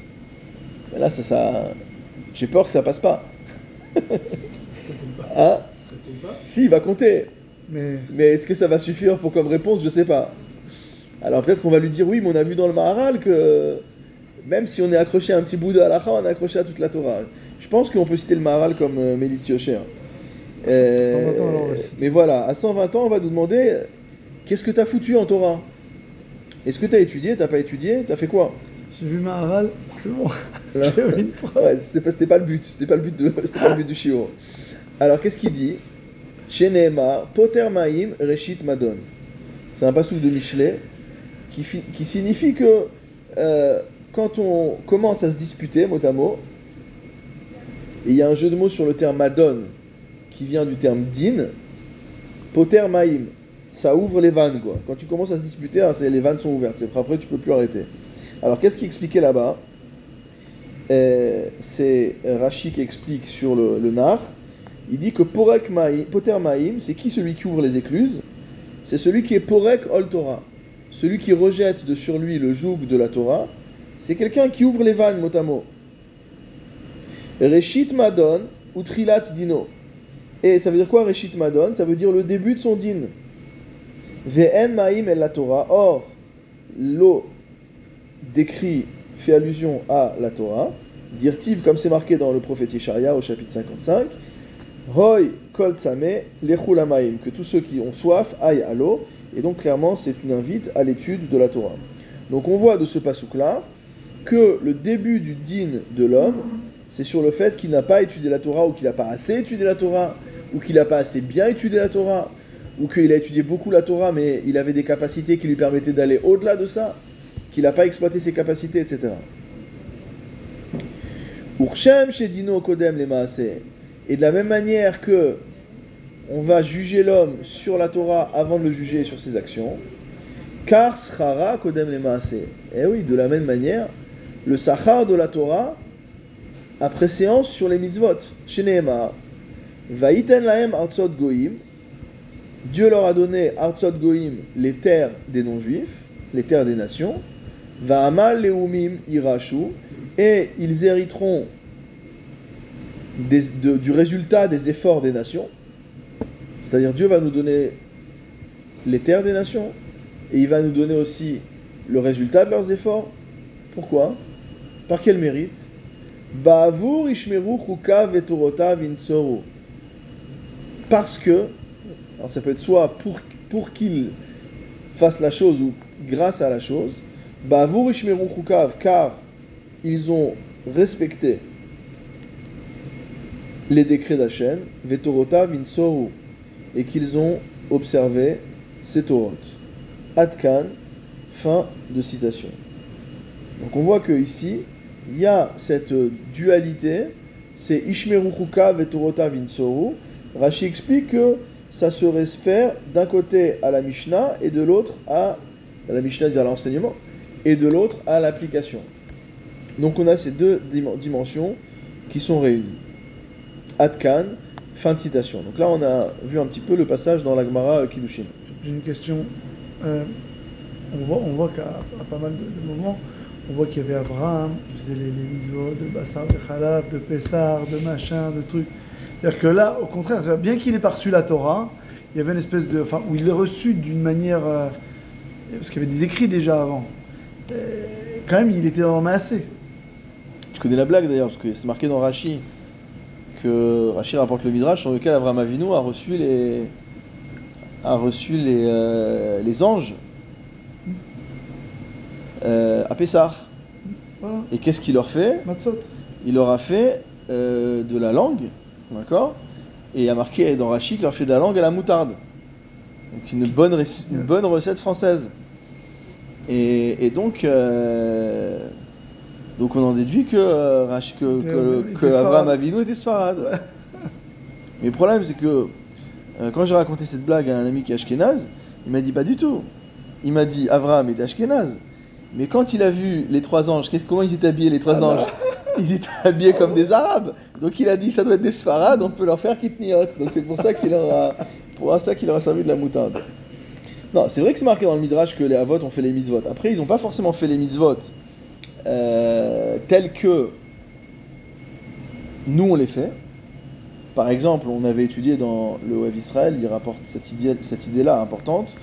[SPEAKER 1] Mais là, ça, ça, j'ai peur que ça passe pas. Hein?
[SPEAKER 2] Compte pas.
[SPEAKER 1] Si, il va compter.
[SPEAKER 2] Mais
[SPEAKER 1] Mais est-ce que ça va suffire pour comme réponse? Je sais pas. Alors peut-être qu'on va lui dire oui, mais on a vu dans le Maharal que même si on est accroché à un petit bout de halakha, on est accroché à toute la Torah. Je pense qu'on peut citer le Maharal comme euh, Mélit Yosher. Euh,
[SPEAKER 2] 120 ans, alors, on va le citer.
[SPEAKER 1] mais voilà, à 120 ans, on va nous demander qu'est-ce que tu as foutu en Torah? Est-ce que tu as étudié? T'as pas étudié? T'as fait quoi?
[SPEAKER 2] J'ai vu ma haral, c'est bon.
[SPEAKER 1] Là.
[SPEAKER 2] J'avais une preuve.
[SPEAKER 1] Ouais, c'était pas, le but, c'était pas le but de, c'était pas le but du shiur. Alors qu'est-ce qu'il dit? Poter Madon. C'est un passage de Michelet qui, qui signifie que euh, quand on commence à se disputer mot à mot, il y a un jeu de mots sur le terme Madon qui vient du terme din, Poter Maïm, ça ouvre les vannes quoi. Quand tu commences à se disputer, hein, les vannes sont ouvertes, c'est après tu peux plus arrêter. Alors qu'est-ce qu'il expliquait là-bas? Euh, c'est Rashi qui explique sur le, le nar. Il dit que Porek Maïm, Poter Maïm, c'est qui celui qui ouvre les écluses? C'est celui qui est Porek Ol Torah. Celui qui rejette de sur lui le joug de la Torah. C'est quelqu'un qui ouvre les vannes mot à mot. Reshit Madon ou Trilat Dino. Et ça veut dire quoi Reshit Madon? Ça veut dire le début de son din. Ve'en Maïm el la Torah. Or, l'eau décrit, fait allusion à la Torah, dirtiv comme c'est marqué dans le prophète Yesharia au chapitre 55, Roy kol tzame lechul hamaim, que tous ceux qui ont soif aillent à l'eau, et donc clairement c'est une invite à l'étude de la Torah. Donc on voit de ce pasouk-là que le début du din de l'homme, c'est sur le fait qu'il n'a pas étudié la Torah, ou qu'il n'a pas assez étudié la Torah, ou qu'il n'a pas assez bien étudié la Torah, ou qu'il a étudié beaucoup la Torah, mais il avait des capacités qui lui permettaient d'aller au-delà de ça qu'il n'a pas exploité ses capacités, etc. Et de la même manière que on va juger l'homme sur la Torah avant de le juger sur ses actions, car Schara Kodem Maaseh. Et oui, de la même manière, le Sachar de la Torah a préséance sur les mitzvot. Chez Nehemar, Vaïten lahem artsot goïm. Dieu leur a donné artsot goïm les terres des non-juifs, les terres des nations. Va'amal leumim irashu, et ils hériteront du résultat des efforts des nations. C'est-à-dire Dieu va nous donner les terres des nations, et il va nous donner aussi le résultat de leurs efforts. Pourquoi? Par quel mérite? Parce que, alors ça peut être soit pour, pour qu'ils fassent la chose ou grâce à la chose, car ils ont respecté les décrets d'Hachem, vetorota vinsoru, et qu'ils ont observé ces Torot. Adkan, fin de citation. Donc on voit que ici, il y a cette dualité, c'est Ishmeru Chuka Vetorota Vinsoru. Rashi explique que ça serait se faire d'un côté à la Mishnah et de l'autre à, à la Mishnah dire l'enseignement et de l'autre à l'application. Donc on a ces deux dimensions qui sont réunies. Adkan, fin de citation. Donc là on a vu un petit peu le passage dans la Gemara Kiddushin.
[SPEAKER 2] J'ai une question. Euh, on voit, on voit qu'à pas mal de, de moments, on voit qu'il y avait Abraham, qui faisait les, les de Bassar, de Khalaf, de Pessar, de machin, de trucs. C'est-à-dire que là, au contraire, bien qu'il ait pas reçu la Torah, il y avait une espèce de. Enfin, où il l'ait reçu d'une manière. euh, parce qu'il y avait des écrits déjà avant. Et quand même, il était dans le massé.
[SPEAKER 1] Tu connais la blague d'ailleurs, parce que c'est marqué dans Rashi que Rashi rapporte le Midrash sur lequel Abraham Avinu a reçu les, a reçu les, euh, les anges euh, à Pessah.
[SPEAKER 2] Voilà,
[SPEAKER 1] Et qu'est-ce qu'il leur fait?
[SPEAKER 2] Matzot.
[SPEAKER 1] Il leur a fait euh, de la langue, d'accord? Et il a marqué dans Rashi qu'il leur fait de la langue à la moutarde. Donc une bonne, rec- une bonne recette française. Et, et donc, euh, donc on en déduit que, euh, que, que, que
[SPEAKER 2] sfarad.
[SPEAKER 1] Avinu était sfarad. Mais le problème, c'est que euh, quand j'ai raconté cette blague à un ami qui est ashkénaze, il m'a dit pas du tout. Il m'a dit Abraham était ashkénaze. Mais quand il a vu les trois anges, qu'est-ce- comment ils étaient habillés les trois anges? Ils étaient habillés comme des arabes. Donc il a dit ça doit être des sfarades, on peut leur faire kitniot. Donc c'est pour ça qu'il leur a pour ça qu'il leur a servi de la moutarde. Non, c'est vrai que c'est marqué dans le Midrash que les Avot ont fait les mitzvot. Après, ils n'ont pas forcément fait les mitzvot euh, tels que nous on les fait. Par exemple, on avait étudié dans le Web Israël, il rapporte cette idée, cette idée-là importante,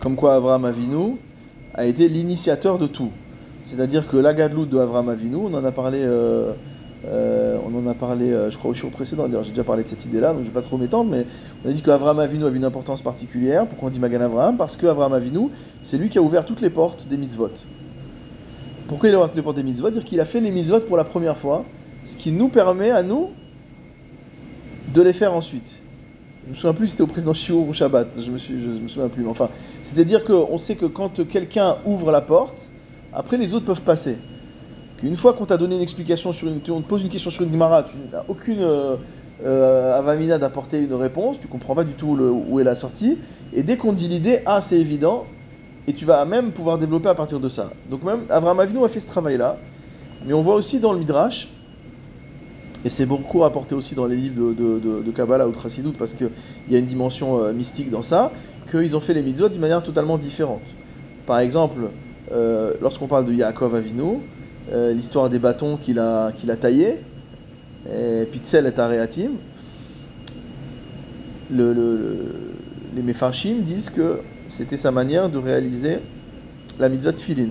[SPEAKER 1] comme quoi Avraham Avinu a été l'initiateur de tout. C'est-à-dire que la Gadlout de Avraham Avinu, on en a parlé, euh, euh, on en a parlé, euh, je crois au show précédent. J'ai déjà parlé de cette idée-là, donc je vais pas trop m'étendre, mais on a dit qu'Avraham Avinu avait une importance particulière. Pourquoi on dit Magan Avraham Parce que Avraham Avinu, c'est lui qui a ouvert toutes les portes des mitzvot. Pourquoi il toutes les portes des mitzvot? Dire qu'il a fait les mitzvot pour la première fois, ce qui nous permet à nous de les faire ensuite. Je me souviens plus si c'était au président Chiour ou Shabbat, je me, suis, je, me souviens plus. Enfin, c'est-à-dire qu'on sait que quand quelqu'un ouvre la porte, après les autres peuvent passer. Qu'une fois qu'on t'a donné une explication sur une, on te pose une question sur une Gemara, tu n'as aucune euh, euh, avamina d'apporter une réponse, tu comprends pas du tout le- où est la sortie, et dès qu'on te dit l'idée, ah c'est évident, et tu vas même pouvoir développer à partir de ça. Donc même Avraham Avinu a fait ce travail-là, mais on voit aussi dans le Midrash, et c'est beaucoup rapporté aussi dans les livres de, de, Kabbalah ou de Chassidut, parce qu'il y a une dimension euh, mystique dans ça, qu'ils ont fait les mitzvot d'une manière totalement différente. Par exemple, euh, lorsqu'on parle de Yaakov Avinu, euh, l'histoire des bâtons qu'il a, qu'il taillés, et Pitzel et Areatim, le, le- le- les Mefarshim disent que c'était sa manière de réaliser la mitzvah de Philin.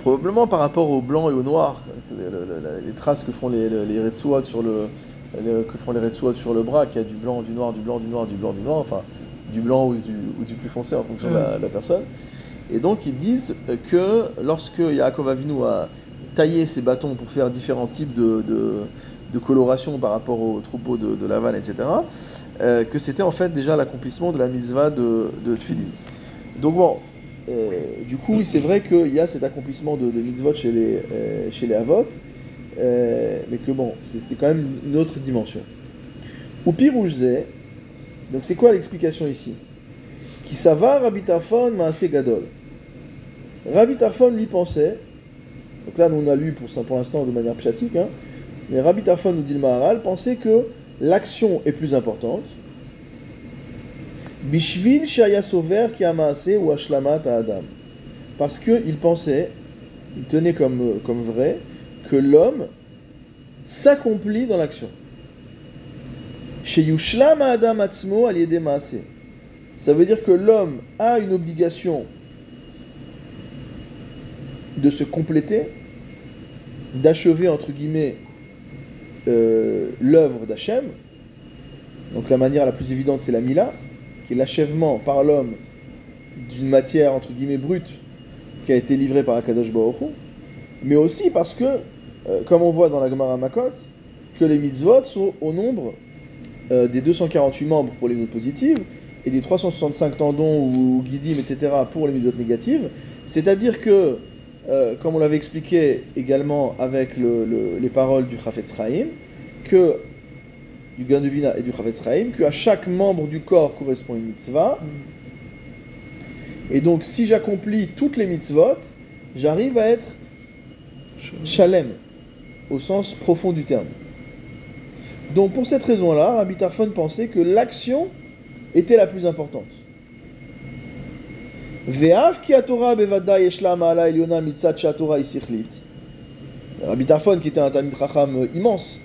[SPEAKER 1] Probablement par rapport au blanc et au noir, le- le- le- les traces que font les, les, les sur le, que font les sur le bras, qu'il y a du blanc, du noir, du blanc, du noir, du blanc, du noir, enfin du blanc ou du, ou du plus foncé en fonction de la, de la personne. Et donc ils disent que lorsque Yaakov Avinu a taillé ses bâtons pour faire différents types de, de, de coloration par rapport au troupeau de, de Laval, etc., euh, que c'était en fait déjà l'accomplissement de la mitzvah de, de Tfilin. Donc bon, euh, du coup, c'est vrai qu'il y a cet accomplissement de, de mitzvot chez les, euh, chez les Avot, euh, mais que bon, c'était quand même une autre dimension. Ou Piroujze, donc c'est quoi l'explication ici? Qui sava Rabbi Tarfon Maase Gadol? Rabbi lui pensait, donc là nous on a lu pour, pour l'instant de manière pchatique, hein, mais Rabbi Tarfon nous dit le Maharal, pensait que l'action est plus importante. Bishvil Shaya Sover qui ou Ashlamat à Adam. Parce qu'il pensait, il tenait comme, euh, comme vrai, que l'homme s'accomplit dans l'action. Chez Adam Atzmo al Yede Maaseh. Ça veut dire que l'homme a une obligation de se compléter, d'achever entre guillemets euh, l'œuvre d'Hachem. Donc la manière la plus évidente c'est la Mila, qui est l'achèvement par l'homme d'une matière entre guillemets brute qui a été livrée par Akadosh Baruch mais aussi parce que, euh, comme on voit dans la Gemara Makot, que les mitzvot sont au nombre euh, des 248 membres pour les mitzvot positives et des 365 tendons ou guidim, etc. pour les mitzvot négatives. C'est-à-dire que, euh, comme on l'avait expliqué également avec les paroles du Chafetz Chaim, que du Ganduvina et du Chafetz Chaim, qu'à chaque membre du corps correspond une mitzvah. Et donc, si j'accomplis toutes les mitzvot, j'arrive à être shalem, au sens profond du terme. Donc, pour cette raison-là, Rabbi Tarfon pensait que l'action était la plus importante. Ve'av ki Torah bevada yeshla ma'ala mitzat isichlit. Rabbi Tarfon, qui était un Talmid Chacham immense,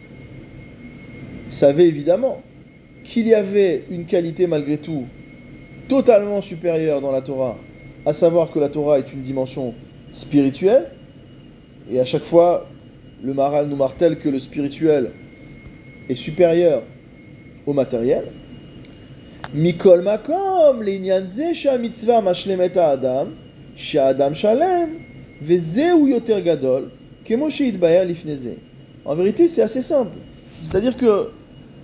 [SPEAKER 1] savait évidemment qu'il y avait une qualité malgré tout totalement supérieure dans la Torah, à savoir que la Torah est une dimension spirituelle, et à chaque fois, le Maral nous martèle que le spirituel est supérieur au matériel. En vérité, c'est assez simple. C'est-à-dire que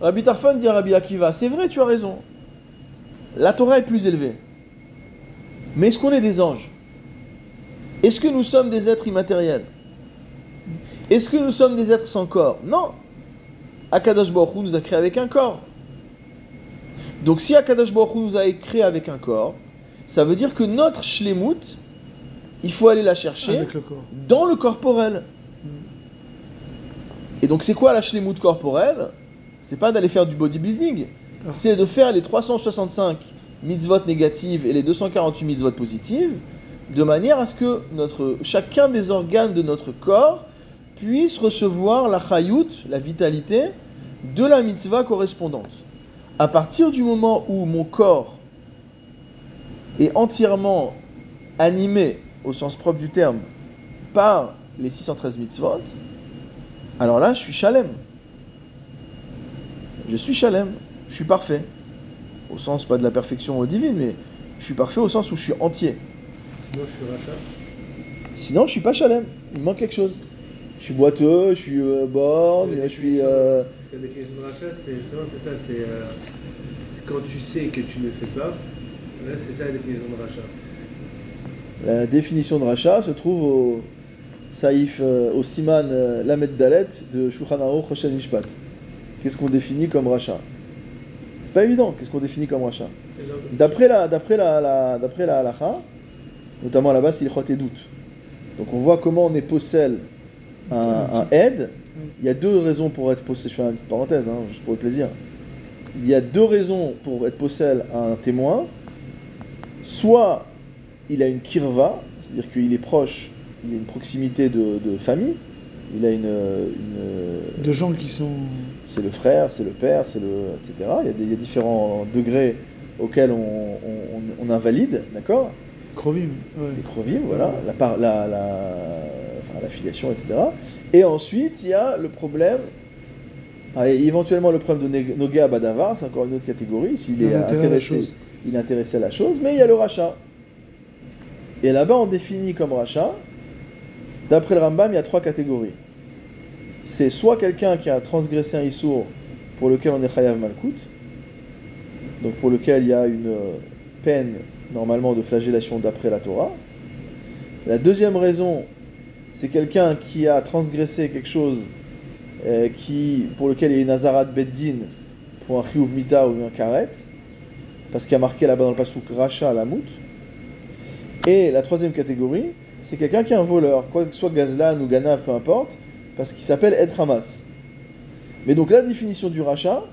[SPEAKER 1] Rabbi Tarfan dit à Rabbi Akiva, c'est vrai, tu as raison. La Torah est plus élevée. Mais est-ce qu'on est des anges? Est-ce que nous sommes des êtres immatériels? Est-ce que nous sommes des êtres sans corps? Non. Akadosh Baruch nous a créé avec un corps. Donc si Akadosh Baruch nous a créé avec un corps, ça veut dire que notre shlemut, il faut aller la chercher dans le corporel. Et donc c'est quoi la shlemut corporelle? C'est pas d'aller faire du bodybuilding, ah. c'est de faire les 365 mitzvot négatives et les 248 mitzvot positives, de manière à ce que notre, chacun des organes de notre corps puisse recevoir la chayut, la vitalité, de la mitzvah correspondante. À partir du moment où mon corps est entièrement animé, au sens propre du terme, par les 613 mitzvot, alors là, je suis chalem. Je suis chalem, je suis parfait. Au sens pas de la perfection divine, mais je suis parfait au sens où je suis entier.
[SPEAKER 3] Sinon, je suis rachat.
[SPEAKER 1] Sinon, je suis pas chalem. Il me manque quelque chose. Je suis boiteux, je suis euh, borne, je suis. Euh...
[SPEAKER 3] La définition de rachat, c'est c'est ça, c'est euh, quand tu sais que tu ne fais pas. Là, c'est ça la définition de rachat.
[SPEAKER 1] La définition de rachat se trouve au Saïf, euh, au Siman euh, Lamed de Shulchan Aruch Choshen Mishpat. Qu'est-ce qu'on définit comme rachat? C'est pas évident, qu'est-ce qu'on définit comme rachat? D'après la, d'après la, la, d'après la halacha, notamment là-bas, c'est il et doute. Donc on voit comment on est possède un, un aide. Il y a deux raisons pour être possède. Je fais une petite parenthèse, hein, juste pour le plaisir. Il y a deux raisons pour être possède un témoin. Soit il a une kirva, c'est-à-dire qu'il est proche il a une proximité de, famille, il a une,
[SPEAKER 2] De gens qui sont...
[SPEAKER 1] C'est le frère, c'est le père, c'est le... etc. Il y, a des, différents degrés auxquels on, invalide, d'accord?
[SPEAKER 2] Crovim.
[SPEAKER 1] Les crovim, voilà, la, la, la, enfin, la filiation, etc. Et ensuite, il y a le problème ah, éventuellement le problème de Noga Badavar, c'est encore une autre catégorie, s'il est intéressé, il est intéressé à la chose, mais il y a le rachat. Et là-bas, on définit comme rachat D'après le Rambam, il y a trois catégories. C'est soit quelqu'un qui a transgressé un issour pour lequel on est chayav malkout, donc pour lequel il y a une euh, peine normalement de flagellation d'après la Torah. La deuxième raison, c'est quelqu'un qui a transgressé quelque chose euh, qui, pour lequel il y a une azarat beddin pour un chiyuv mita ou un karet, parce qu'il a marqué là-bas dans le pasouk racha la mout. Et la troisième catégorie, c'est quelqu'un qui est un voleur, quoi que soit Gazlan ou Ganav, peu importe, parce qu'il s'appelle Ed Hamas. Mais donc la définition du rachat,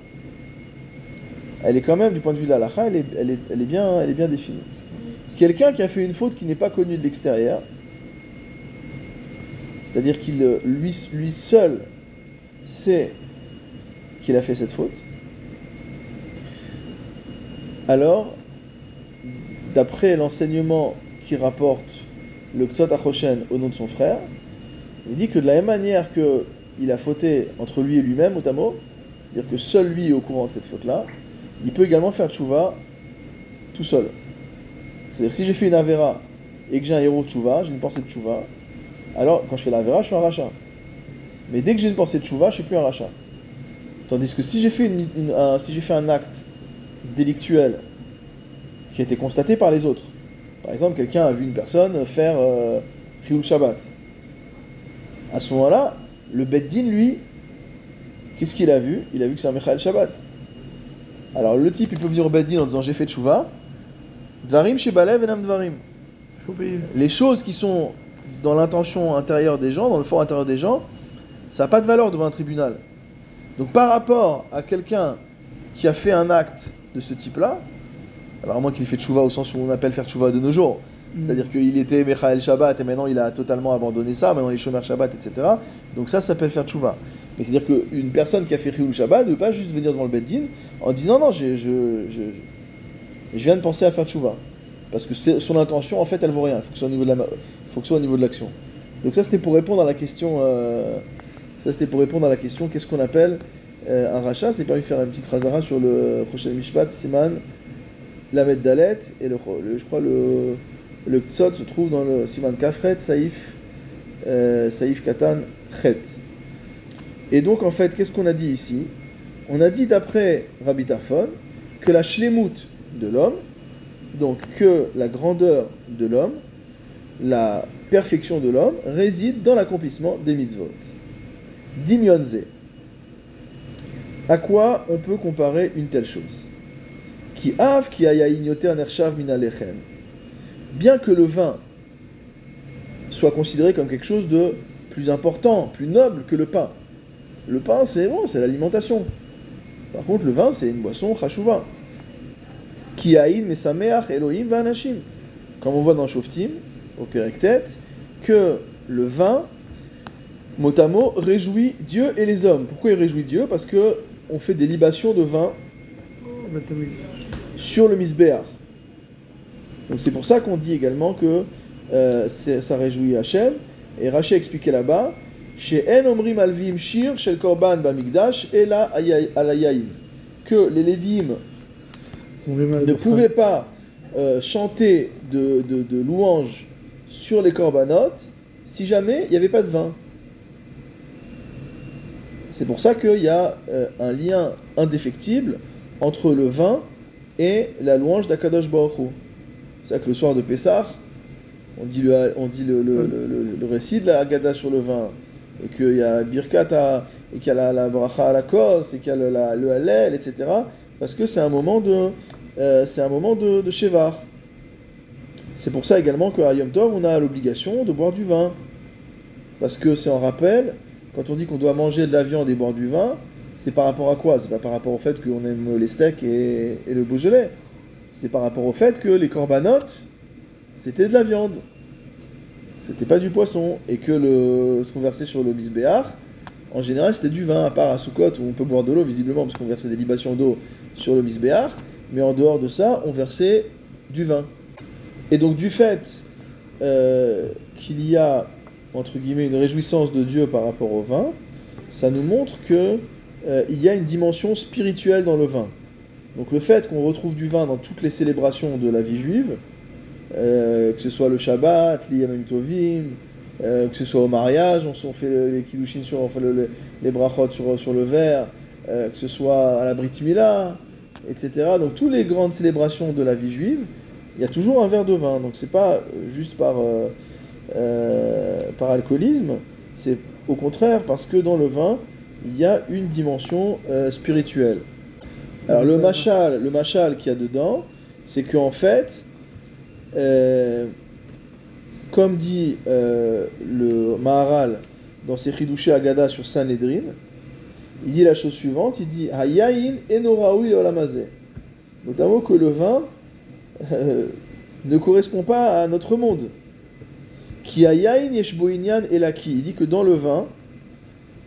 [SPEAKER 1] elle est quand même, du point de vue de la est, elle est, elle est, bien, elle est bien définie. Quelqu'un qui a fait une faute qui n'est pas connue de l'extérieur, c'est-à-dire qu'il lui, lui seul sait qu'il a fait cette faute, alors, d'après l'enseignement qui rapporte le Ktsot Achoshen au nom de son frère, il dit que de la même manière que il a fauté entre lui et lui-même, mot c'est-à-dire que seul lui est au courant de cette faute-là, il peut également faire tchouva tout seul. C'est-à-dire si j'ai fait une avera et que j'ai un héros tchouva, j'ai une pensée de tchouva, alors quand je fais l'avera, je suis un rachat. Mais dès que j'ai une pensée de tchouva, je suis plus un rachat. Tandis que si j'ai fait, une, un, si fait un acte délictuel qui a été constaté par les autres, par exemple, quelqu'un a vu une personne faire euh, Shabbat. À ce moment-là, le Beddin, lui, qu'est-ce qu'il a vu? Il a vu que c'est un Mechael Shabbat. Alors le type, il peut venir au Beddin en disant j'ai fait Tchouva. Dvarim Shebalev Enam Dvarim.
[SPEAKER 2] Il faut payer.
[SPEAKER 1] Les choses qui sont dans l'intention intérieure des gens, dans le fort intérieur des gens, ça n'a pas de valeur devant un tribunal. Donc par rapport à quelqu'un qui a fait un acte de ce type-là, alors à moins qu'il fait tchouva au sens où on appelle faire tchouva de nos jours,
[SPEAKER 2] Mm.
[SPEAKER 1] c'est-à-dire qu'il était Mechael Shabbat et maintenant il a totalement abandonné ça, maintenant il est Shomer Shabbat, etc. Donc ça, ça s'appelle faire tchouva. Mais c'est-à-dire qu'une personne qui a fait Chiyul Shabbat ne peut pas juste venir devant le Beddin en disant non, je, je, je, je viens de penser à faire tchouva. Parce que son intention, en fait, elle vaut rien. Il faut que ce soit au niveau de la, faut au niveau de l'action. Donc ça, c'était pour répondre à la question. euh, ça, c'était pour répondre à la question qu'est-ce qu'on appelle euh, un rachat? C'est permis de faire une petite razara sur le prochain Mishpat, Siman, Lamed Dalet, et le, je crois le, le Ktsot se trouve dans le Siman Kafret, Saïf, euh, Katan, Chet. Et donc, en fait, qu'est-ce qu'on a dit ici? On a dit d'après Rabbi Tarfon que la shlemut de l'homme, donc que la grandeur de l'homme, la perfection de l'homme, réside dans l'accomplissement des mitzvot. Dimyonze. À quoi on peut comparer une telle chose? Qui av qui aya ignoter nershav min alechem. Bien que le vin soit considéré comme quelque chose de plus important, plus noble que le pain. Le pain, c'est bon, c'est l'alimentation. Par contre, le vin, c'est une boisson chashuva. Qui aïn mesameach Elohim vanashim. Comme on voit dans Shoftim, au Pérectet, que le vin, mot à mot, réjouit Dieu et les hommes. Pourquoi il réjouit Dieu? Parce que on fait des libations de vin sur le misbéach. Donc c'est pour ça qu'on dit également que euh, ça réjouit Hachem. Et Raché expliquait là-bas, chez En Omrim Alvim Shir, chez le Korban Bamigdash, et là que les Lévim ne pouvaient pas euh, chanter de, de- de louanges sur les corbanotes si jamais il n'y avait pas de vin. C'est pour ça qu'il y a euh, un lien indéfectible entre le vin et la louange d'Akadosh Baruch. C'est-à-dire que le soir de Pessah, on dit le, on dit le, le, le- récit de la Haggadah sur le vin, et qu'il y a Birkat à- et qu'il y a la, la bracha à la kos, et qu'il y a le, la- le Hallel, etc. Parce que c'est un moment de, euh, c'est un moment de, de Shevar. C'est pour ça également qu'à Yom Tov, on a l'obligation de boire du vin. Parce que c'est en rappel, quand on dit qu'on doit manger de la viande et boire du vin, c'est par rapport à quoi? C'est pas par rapport au fait qu'on aime les steaks et, et le Beaujolais. C'est par rapport au fait que les corbanotes, c'était de la viande. C'était pas du poisson. Et que le, ce qu'on versait sur le misbéar, en général, c'était du vin, à part à Soukot où on peut boire de l'eau, visiblement, parce qu'on versait des libations d'eau sur le misbéar. Mais en dehors de ça, on versait du vin. Et donc, du fait euh, qu'il y a, entre guillemets, une réjouissance de Dieu par rapport au vin, ça nous montre que euh, il y a une dimension spirituelle dans le vin. Donc le fait qu'on retrouve du vin dans toutes les célébrations de la vie juive, euh, que ce soit le Shabbat, l'Iyamim Tovim, que ce soit au mariage, on, on fait le- les kiddushin sur, le- le- les brachot sur, sur le verre, que ce soit à la Brit Mila, etc. Donc toutes les grandes célébrations de la vie juive, il y a toujours un verre de vin. Donc c'est pas euh, juste par, euh, euh, par alcoolisme, c'est au contraire parce que dans le vin, il y a une dimension spirituelle. Alors le machal, le machal qu'il y a dedans, c'est qu'en fait, comme dit le Maharal dans ses Chidushé Agada sur Sanhedrin, il dit la chose suivante, il dit Hayayin enoraoui. Notamment que le vin euh, ne correspond pas à notre monde. Yeshboinyan elaki. Il dit que dans le vin,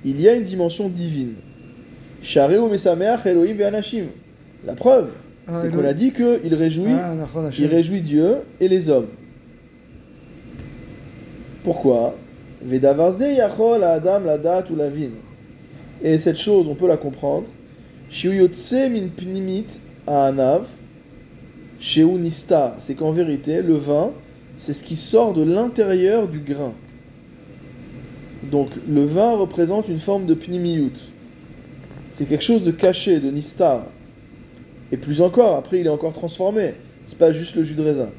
[SPEAKER 1] il y a une dimension divine. Shareu mesameach Elohim ve'anashim. La preuve,
[SPEAKER 2] Ah,
[SPEAKER 1] c'est qu'on a dit qu'il réjouit
[SPEAKER 2] Ah,
[SPEAKER 1] il réjouit Dieu et les hommes. Pourquoi? Yachol adam ou. Et cette chose, on peut la comprendre. Min pnimit anav. Sheu nista. C'est qu'en vérité, le vin, c'est ce qui sort de l'intérieur du grain. Donc le vin représente une forme de pnimiyut. C'est quelque chose de caché, de nistar. Et plus encore, après il est encore transformé. C'est pas juste le jus de raisin.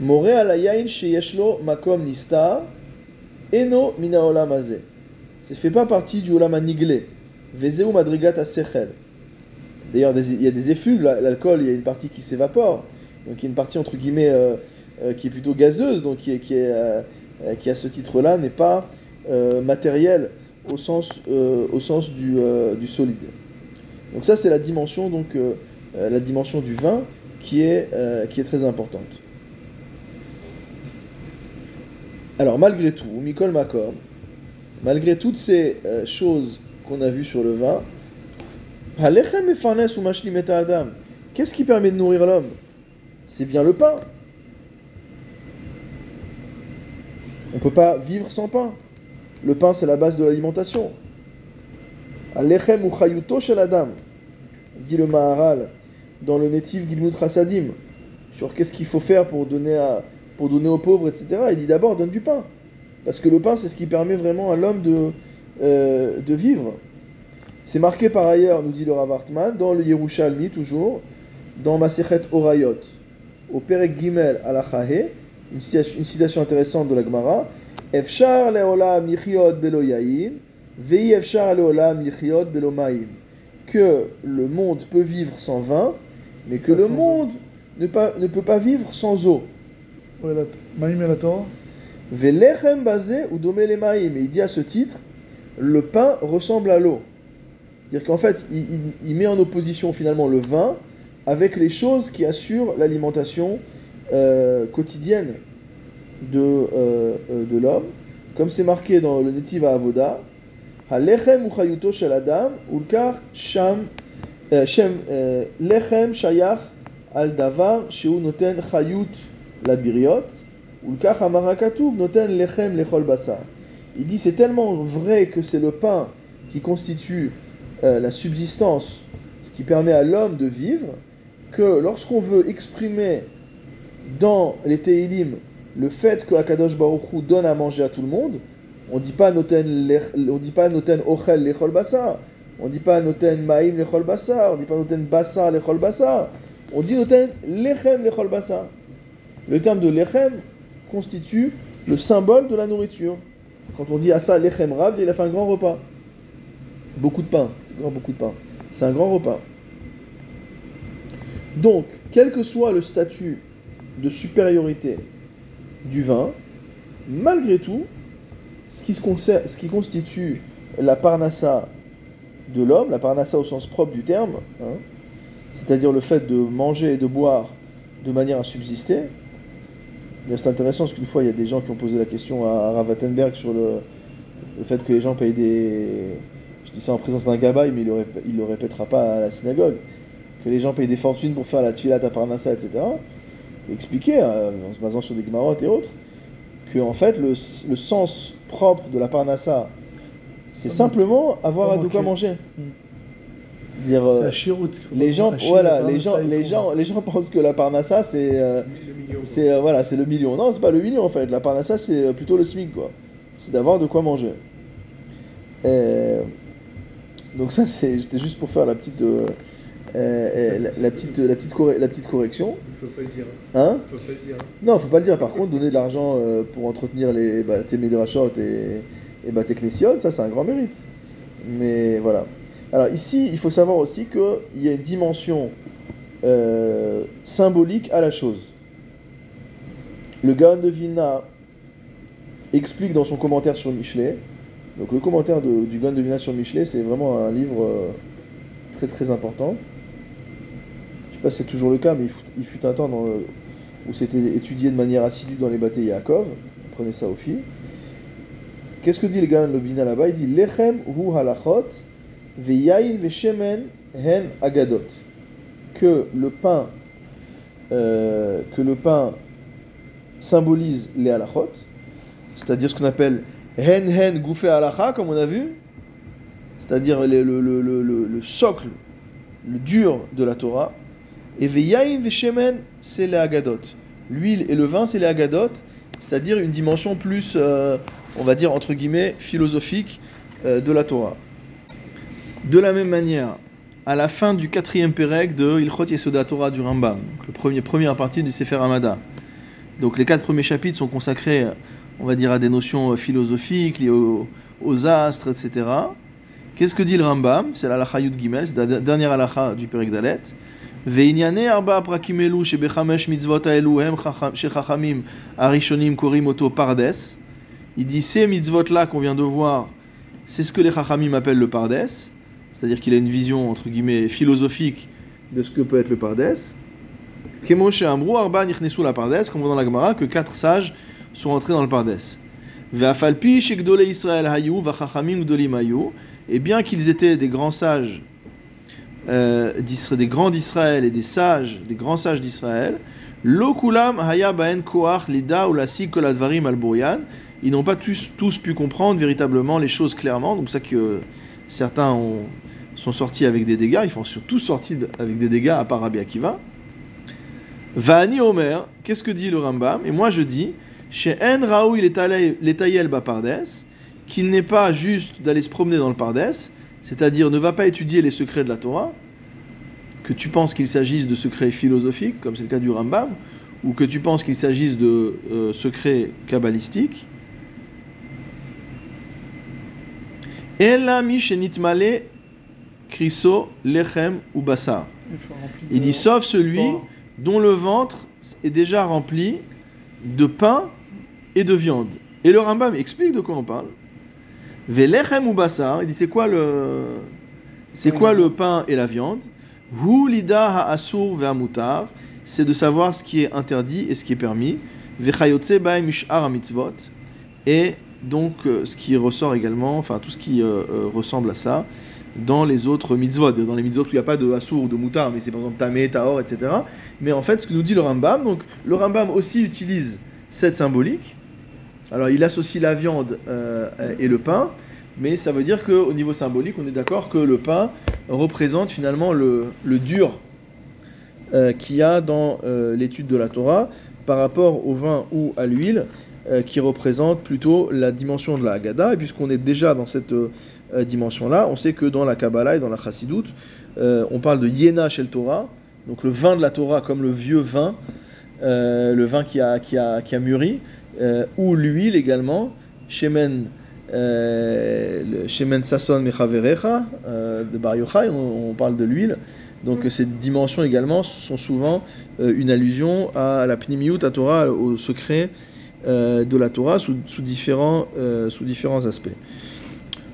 [SPEAKER 1] Moré alayain sheyeshlo makom nistar. Eno mina olam. Ça fait pas partie du olam aniglé. Vezeu madrigat asechel. D'ailleurs, il y a des effluves, la- l'alcool, il y a une partie qui s'évapore. Donc il y a une partie entre guillemets euh, euh, qui est plutôt gazeuse, donc qui, euh, à ce titre-là n'est pas euh, matériel au sens, du, solide. Donc ça c'est la dimension donc la dimension du vin qui est, très importante. Alors malgré tout, Mikol Makom, malgré toutes ces choses qu'on a vues sur le vin, Halechem mefanes ou mashlim et adam. Qu'est-ce qui permet de nourrir l'homme? C'est bien le pain. On ne peut pas vivre sans pain. Le pain, c'est la base de l'alimentation. Alechem ou chayuto adam, dit le Maharal dans le Netiv Gilmud Chasadim, sur qu'est-ce qu'il faut faire pour donner, à, pour donner aux pauvres, etc. Il dit d'abord donne du pain. Parce que le pain, c'est ce qui permet vraiment à l'homme de, euh, de vivre. C'est marqué par ailleurs, nous dit le Rav Hartman, dans le Yerushalmi toujours, dans Masechet Orayot, au Perek Gimel Alachahe, une citation, une citation intéressante de la Gemara, Efshar leolam belo yaim, vei efshar leolam belo maim. Que le monde peut vivre sans vin, mais que le monde ne, pas, ne peut pas vivre sans eau.
[SPEAKER 2] Maïm et la Torah
[SPEAKER 1] Velechem basé ou domé les maïm. Et il dit à ce titre, le pain ressemble à l'eau. C'est-à-dire qu'en fait, il, il- il met en opposition finalement le vin avec les choses qui assurent l'alimentation euh, quotidienne de, euh, euh, de l'homme. Comme c'est marqué dans le Netiv Avoda, Halechem ou chayuto shel adam, ulkar sham, euh, shem, euh, lechem shayach al davar, sheu noten chayut la biriot, ulkar hamarakatuv noten lechem lechol basar. Il dit c'est tellement vrai que c'est le pain qui constitue euh, la subsistance, ce qui permet à l'homme de vivre, que lorsqu'on veut exprimer dans les Teilim le fait que Akadosh Baruch donne à manger à tout le monde, on dit pas noten on dit pas noten ochel lechol basar, on dit pas noten maim lechol basar, on dit pas noten basar lechol basar, on dit noten lechem lechol basar. Le terme de lechem constitue le symbole de la nourriture. Quand on dit à ça lechem rav, il a fait un grand repas. Beaucoup de pain, beaucoup de pain. C'est un grand repas. Donc, quel que soit le statut de supériorité du vin, malgré tout, ce qui, se concer- ce qui constitue la parnassa de l'homme, la parnassa au sens propre du terme, hein, c'est-à-dire le fait de manger et de boire de manière à subsister. D'ailleurs, C'est intéressant parce qu'une fois, il y a des gens qui ont posé la question à Rav Wattenberg sur le fait que les gens payent des... Je dis ça en présence d'un gabaï, mais il le, il le répétera pas à la synagogue. Que les gens payent des fortunes pour faire la tfilat à Parnassa, etc. Il expliquait, euh, en se basant sur des gemarottes et autres, que en fait, le, le sens propre de la Parnassa, c'est simplement avoir de quoi manger.
[SPEAKER 2] Mm.
[SPEAKER 1] Dire,
[SPEAKER 2] C'est
[SPEAKER 1] euh,
[SPEAKER 2] la chiroute. faut
[SPEAKER 1] les gens, voilà,
[SPEAKER 2] hein,
[SPEAKER 1] les
[SPEAKER 2] le
[SPEAKER 1] gens, les gens, les gens pensent que la Parnassa c'est, euh,
[SPEAKER 3] Le million.
[SPEAKER 1] c'est euh, voilà, c'est le million. Non, c'est pas le million en fait. La Parnassa c'est plutôt le SMIC quoi. C'est d'avoir de quoi manger. Euh, donc ça c'est, c'était juste pour faire la petite, euh, euh, euh, la, la petite, la petite, corre- la petite correction.
[SPEAKER 3] Il faut pas le dire.
[SPEAKER 1] Hein?
[SPEAKER 3] Il faut pas le dire.
[SPEAKER 1] Non, faut pas le dire. Par contre, donner de l'argent euh, pour entretenir les bah, tes Midrashot et, et bah, tes ça c'est un grand mérite. Mais voilà. Alors ici, il faut savoir aussi qu'il y a une dimension symbolique à la chose. Le Gaon de Vilna explique dans son commentaire sur Michelet. Donc le commentaire de- du Gaon de Vilna sur Michelet, c'est vraiment un livre euh, très très important. Je sais pas si c'est toujours le cas, mais il fut, un temps où c'était étudié de manière assidue dans les bâtés Yaakov. Prenez ça au fil. Qu'est-ce que dit le Gaon de Vilna là-bas? Il dit Lechem hu halachot veyayin veshemen hen agadot. Que le pain, euh, que le pain symbolise les halachot c'est-à-dire ce qu'on appelle hen hen goufé halacha, comme on a vu, c'est-à-dire le, le, le, le, le socle, le dur de la Torah. Et veyayin veshemen, c'est les agadot. L'huile et le vin, c'est les agadot, c'est-à-dire une dimension plus, euh, on va dire entre guillemets, philosophique euh, de la Torah. De la même manière, à la fin du quatrième pérec de Ilchot Yesoda Torah du Rambam, donc le premier, première partie du Sefer Hamada. Donc les quatre premiers chapitres sont consacrés, on va dire, à des notions euh, philosophiques liées aux, aux astres, etc. Qu'est-ce que dit le Rambam C'est l'alacha Yud Gimel, c'est la dernière alacha du Pérec Dalet. וענייני ארבע הפרקים אלו שבחמש מצוות האלו הם חכם, שחכמים הראשונים קוראים אותו פרדס. Il dit ces mitzvot là qu'on vient de voir, c'est ce que les chachamim appellent le pardes, c'est-à-dire qu'il a une vision entre guillemets philosophique de ce que peut être le pardes. Kemoshe Amrou Arba Nichnesu la pardes, comme on voit dans la Gemara, que quatre sages sont entrés dans le shekdole Israël hayu, et bien qu'ils étaient des grands sages euh, des grands d'Israël et des sages, des grands sages d'Israël, Lokulam haya koach lida ou la koladvarim ils n'ont pas tous, tous, pu comprendre véritablement les choses clairement, donc ça que certains ont, sont sortis avec des dégâts, ils sont tous sortis avec des dégâts à part Rabbi Akiva. Vani Omer, qu'est-ce que dit le Rambam? Et moi je dis, chez En Raoui l'étayel Bapardes, qu'il n'est pas juste d'aller se promener dans le Pardes, c'est-à-dire ne va pas étudier les secrets de la Torah, que tu penses qu'il s'agisse de secrets philosophiques, comme c'est le cas du Rambam, ou que tu penses qu'il s'agisse de euh, secrets kabbalistiques. kriso lechem ou basar. Il dit sauf celui dont le ventre est déjà rempli de pain et de viande. Et le Rambam explique de quoi on parle. Velechem ou basar, il dit c'est quoi le c'est quoi le pain et la viande? Hu lida ha'asur ve'amutar, c'est de savoir ce qui est interdit et ce qui est permis. Mish'ar mitzvot et donc euh, ce qui ressort également, enfin tout ce qui euh, euh, ressemble à ça dans les autres mitzvot, dans les mitzvot où il n'y a pas de asur ou de mutar, mais c'est par exemple tamé, taor, etc. Mais en fait, ce que nous dit le Rambam, donc le Rambam aussi utilise cette symbolique alors il associe la viande euh, et le pain, mais ça veut dire qu'au niveau symbolique, on est d'accord que le pain représente finalement le, dur euh, qu'il y a dans euh, l'étude de la Torah par rapport au vin ou à l'huile, qui représente plutôt la dimension de la Haggadah. Et puisqu'on est déjà dans cette dimension-là, on sait que dans la Kabbalah et dans la Chassidoute, on parle de Yena chez le Torah, donc le vin de la Torah comme le vieux vin, le vin qui a, qui a, qui a mûri. Euh, ou l'huile également, Shemen, euh, Shemen Sasson Mechaverecha, euh, de Bar Yochai, on, parle de l'huile. Donc ces dimensions également sont souvent une allusion à la Pnimiut, à Torah, au secret de la Torah sous, sous différents, sous différents aspects.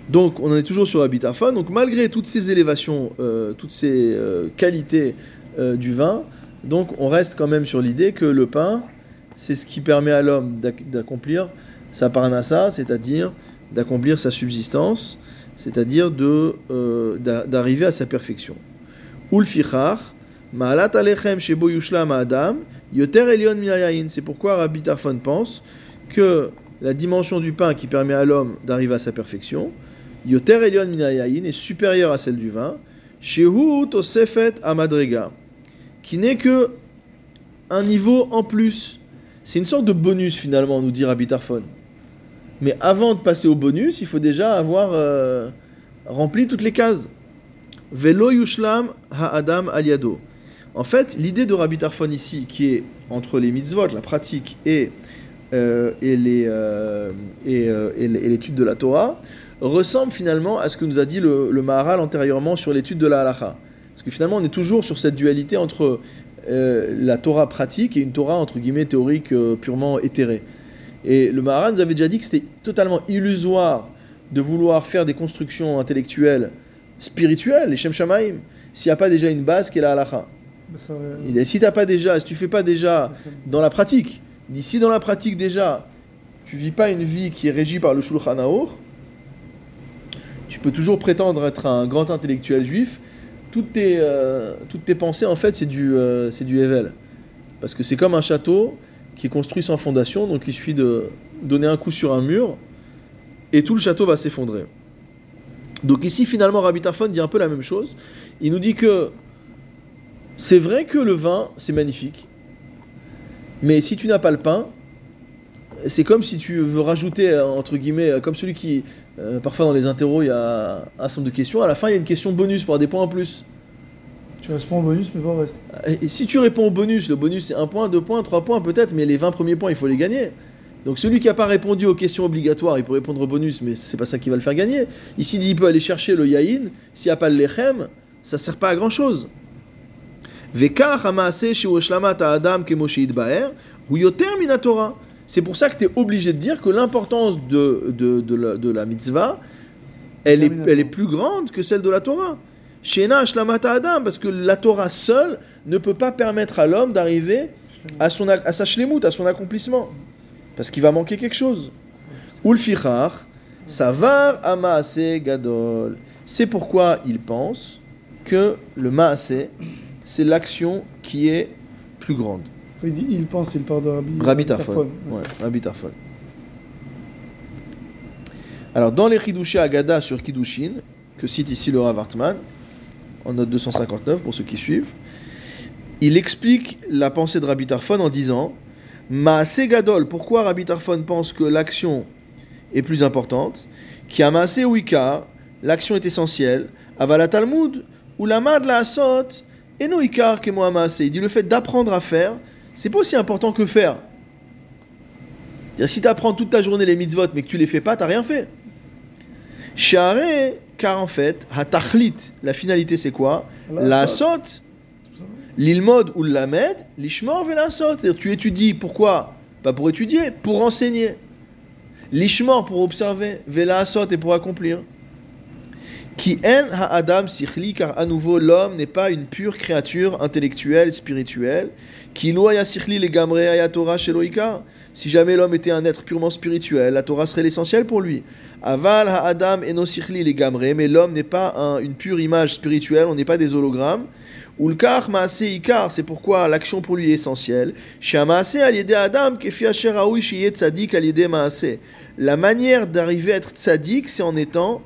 [SPEAKER 1] Donc on en est toujours sur Habitafon. Donc malgré toutes ces élévations, toutes ces qualités du vin, donc on reste quand même sur l'idée que le pain c'est ce qui permet à l'homme d'accomplir sa parnassa, c'est-à-dire d'accomplir sa subsistance, c'est-à-dire euh, d'arriver à sa perfection. C'est pourquoi Rabbi Tarfon pense que la dimension du pain qui permet à l'homme d'arriver à sa perfection, yoter elion est supérieure à celle du vin, shehu tosefet amadrega, qui n'est que un niveau en plus c'est une sorte de bonus finalement, nous dit Rabbi Mais avant de passer au bonus, il faut déjà avoir euh, rempli toutes les cases. Velo yushlam ha'adam aliado. En fait, l'idée de Rabbi Tarfon ici, qui est entre les mitzvot, la pratique et, euh, euh, et, l'étude de la Torah, ressemble finalement à ce que nous a dit le, le Maharal antérieurement sur l'étude de la halacha. Parce que finalement, on est toujours sur cette dualité entre euh, la Torah pratique et une Torah entre guillemets théorique euh, purement éthérée. Et le Maharan nous avait déjà dit que c'était totalement illusoire de vouloir faire des constructions intellectuelles spirituelles, les Shem Shamaim, s'il n'y a pas déjà une base qui est la halacha. Il si t'as pas déjà, si tu fais pas déjà dans la pratique, d'ici dans la pratique déjà, tu vis pas une vie qui est régie par le Shulchan Aruch, tu peux toujours prétendre être un grand intellectuel juif, toutes tes, euh, toutes tes pensées, en fait, c'est du, euh, c'est du Evel. Parce que c'est comme un château qui est construit sans fondation, donc il suffit de, donner un coup sur un mur et tout le château va s'effondrer. Donc ici, finalement, Rabbi Tarfon dit un peu la même chose. Il nous dit que c'est vrai que le vin, c'est magnifique. Mais si tu n'as pas le pain, c'est comme si tu veux rajouter, euh, entre guillemets, comme celui qui, euh, parfois dans les interros, il y a un certain nombre de questions. À la fin, il y a une question bonus pour avoir des points en plus.
[SPEAKER 2] Tu réponds au bonus, mais pas au reste.
[SPEAKER 1] Et si tu réponds au bonus, le bonus c'est un point, deux points, trois points peut-être, mais les 20 premiers points, il faut les gagner. Donc celui qui n'a pas répondu aux questions obligatoires, il peut répondre au bonus, mais c'est pas ça qui va le faire gagner. Ici, il peut aller chercher le yaïn, s'il n'y a pas le lechem, ça sert pas à grand chose. C'est pour ça que tu es obligé de dire que l'importance de, de, la, mitzvah, elle est, elle est plus grande que celle de la Torah. Shena Shlamata Adam, parce que la Torah seule ne peut pas permettre à l'homme d'arriver à, son, à sa shlemut, à son accomplissement. Parce qu'il va manquer quelque chose. Ulfichar, Savar Amaase Gadol. C'est pourquoi il pense que le Maase, c'est l'action qui est plus grande.
[SPEAKER 2] Il dit il pense, il parle de Rabbi,
[SPEAKER 1] Rabbi Tarfon. Ouais, Rabbi Tarfon. Alors, dans les Chidushé Agada sur Kiddushin, que cite ici le Rav Hartman, en note 259 pour ceux qui suivent, il explique la pensée de Rabbi Tarfon en disant Maase Gadol, pourquoi Rabbi Tarfon pense que l'action est plus importante Qui a Maase ou Ikar, l'action est essentielle. Avala Talmud, ou la de la Asot, et no Ikar que moi Maase. Il dit le fait d'apprendre à faire, c'est pas aussi important que faire. Si tu apprends toute ta journée les mitzvot mais que tu les fais pas, t'as rien fait. Share, car en fait, hatachlit, la finalité c'est quoi? La asot, l'ilmod ou l'amed, l'ishmor velasot. C'est-à-dire, tu étudies, pourquoi? Pas pour étudier, pour enseigner. L'ishmor pour observer, velasot et pour accomplir. Qui en ha-adam sichli, car à nouveau l'homme n'est pas une pure créature intellectuelle, spirituelle. Si jamais l'homme était un être purement spirituel, la Torah serait l'essentiel pour lui. Aval ha-adam eno sichli les mais l'homme n'est pas un- une pure image spirituelle, on n'est pas des hologrammes. Ulkar maase ikar, c'est pourquoi l'action pour lui est essentielle. Shamaase al yede adam kefi asher tzadik al yede maase. La manière d'arriver à être tzadik, c'est en étant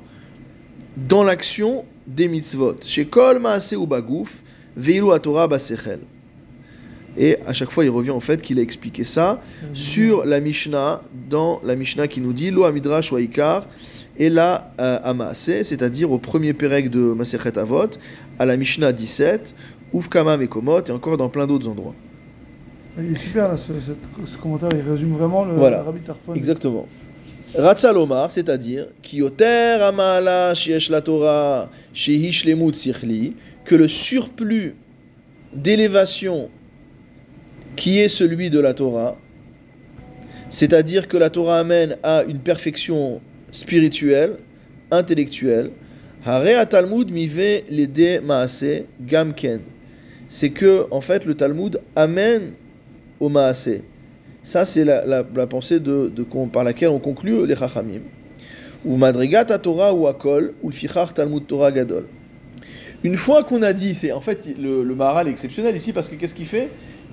[SPEAKER 1] dans l'action des mitzvot. Chez Kol Maase ou Veilu Torah Basechel. Et à chaque fois, il revient en fait qu'il a expliqué ça sur la Mishnah, dans la Mishnah qui nous dit Lo Amidrash wa Ikar, et là euh, à Maase, c'est-à-dire au premier Pérec de Masechet Avot, à la Mishnah 17, Ufkama Mekomot, et encore dans plein d'autres endroits.
[SPEAKER 2] Il est super là, ce, commentaire, il résume vraiment le
[SPEAKER 1] Voilà.
[SPEAKER 2] Rabbi Tarfon.
[SPEAKER 1] Exactement. Ratzalomar, c'est-à-dire Kioter Amala Shiesh la Torah Shehi Shlemut Sichli, que le surplus d'élévation qui est celui de la Torah, c'est-à-dire que la Torah amène à une perfection spirituelle, intellectuelle, Talmud mive lede maase gamken. C'est que, en fait, le Talmud amène au maase. Ça, c'est la, la- pensée par laquelle on conclut les Chachamim. Ou madrigat à Torah ou akol, ou Talmud Torah gadol. Une fois qu'on a dit, c'est en fait le, le exceptionnel ici parce que qu'est-ce qu'il fait?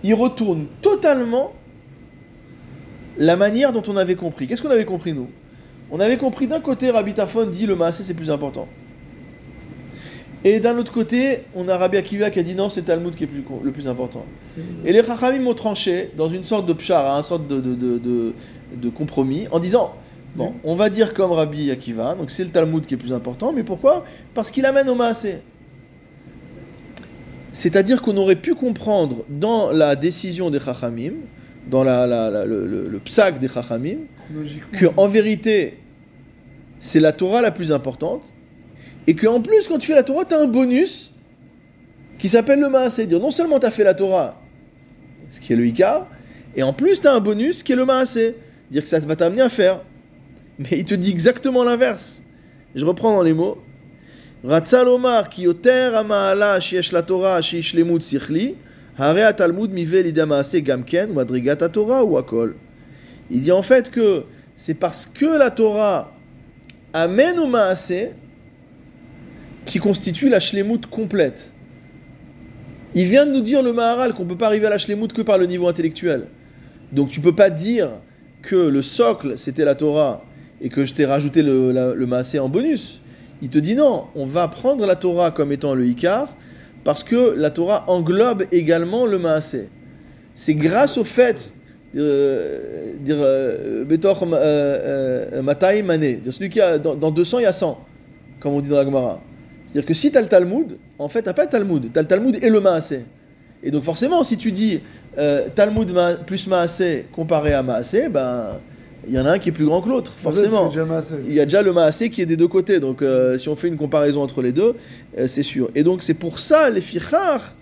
[SPEAKER 1] Il retourne totalement la manière dont on avait compris. Qu'est-ce qu'on avait compris nous? On avait compris d'un côté Rabbi Tarfon dit le Maasé c'est plus important. Et d'un autre côté, on a Rabbi Akiva qui a dit non, c'est Talmud qui est plus, le plus important. Et les Chachamim ont tranché dans une sorte de pshara, une sorte de, de, de, de- de compromis, en disant bon, on va dire comme Rabbi Akiva, donc c'est le Talmud qui est plus important, mais pourquoi? Parce qu'il amène au Maasé. C'est-à-dire qu'on aurait pu comprendre dans la décision des Chachamim, dans la, la- la- le, le, le psak des Chachamim, que en vérité, c'est la Torah la plus importante, et que en plus, quand tu fais la Torah, tu as un bonus qui s'appelle le Maasé. Dire non seulement tu as fait la Torah, ce qui est le Icar, et en plus tu as un bonus qui est le Maasé. Dire que ça va t'amener à faire. Mais il te dit exactement l'inverse. Je reprends dans les mots. Il dit en fait que c'est parce que la Torah amène au Maasé qui constitue la shlemut complète. Il vient de nous dire le Maharal qu'on ne peut pas arriver à la shlemut que par le niveau intellectuel. Donc tu peux pas dire que le socle c'était la Torah et que je t'ai rajouté le, la- en bonus. Il te dit non, on va prendre la Torah comme étant le Icar parce que la Torah englobe également le maasé. C'est grâce au fait euh, dire euh, euh, euh, Matai Mané, celui qui a dans, dans 200 il y a 100, comme on dit dans la Gemara. C'est-à-dire que si tu as le Talmud, en fait, tu pas le Talmud, tu as le Talmud et le Maasé. Et donc forcément, si tu dis Talmud plus Maasé comparé à Maasé, ben il y en a un qui est plus grand que l'autre, forcément. Il y a déjà le Maasé qui est des deux côtés, donc euh, si on fait une comparaison entre les deux, euh, c'est sûr. Et donc c'est pour ça les fichar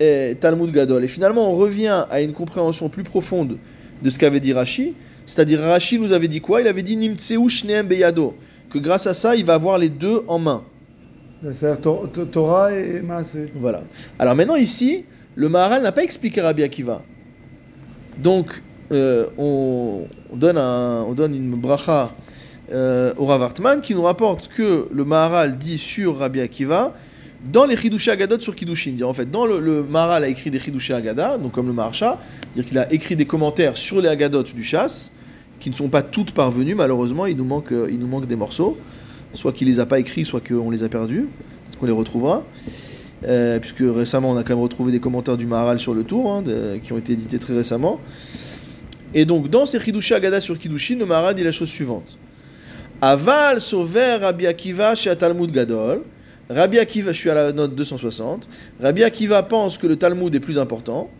[SPEAKER 1] et Talmud Gadol. Et finalement, on revient à une compréhension plus profonde de ce qu'avait dit Rashi. C'est-à-dire, Rashi nous avait dit quoi? Il avait dit Nimtseu Shneem Beyado. Que grâce à ça, il va avoir les deux en main.
[SPEAKER 2] C'est-à-dire Tor- Tor- Torah et Maasé.
[SPEAKER 1] Voilà. Alors maintenant, ici, le Maharal n'a pas expliqué Rabbi Akiva. Donc, euh, on, on donne un- on donne une bracha euh, au Rav Hartman qui nous rapporte que le Maharal dit sur Rabbi Akiva dans les Chidushé Agadot sur Kiddushin. En fait, dans le, Maharal a écrit des Chidushé Agada, donc comme le Maharsha, dire qu'il a écrit des commentaires sur les Agadot du chasse, qui ne sont pas toutes parvenues, malheureusement, il nous manque, euh, il nous manque des morceaux. Soit qu'il les a pas écrits, soit qu'on les a perdus. Peut-être qu'on les retrouvera. Euh, puisque récemment on a quand même retrouvé des commentaires du Maharal sur le tour, hein, qui ont été édités très récemment. Et donc dans ces Chidushé Agada sur Kiddushin, le Maharal dit la chose suivante. Aval sauver Rabbi Akiva chez Talmud Gadol. Rabbi Akiva, je suis à la note 260. Rabbi Akiva pense que le Talmud est plus important.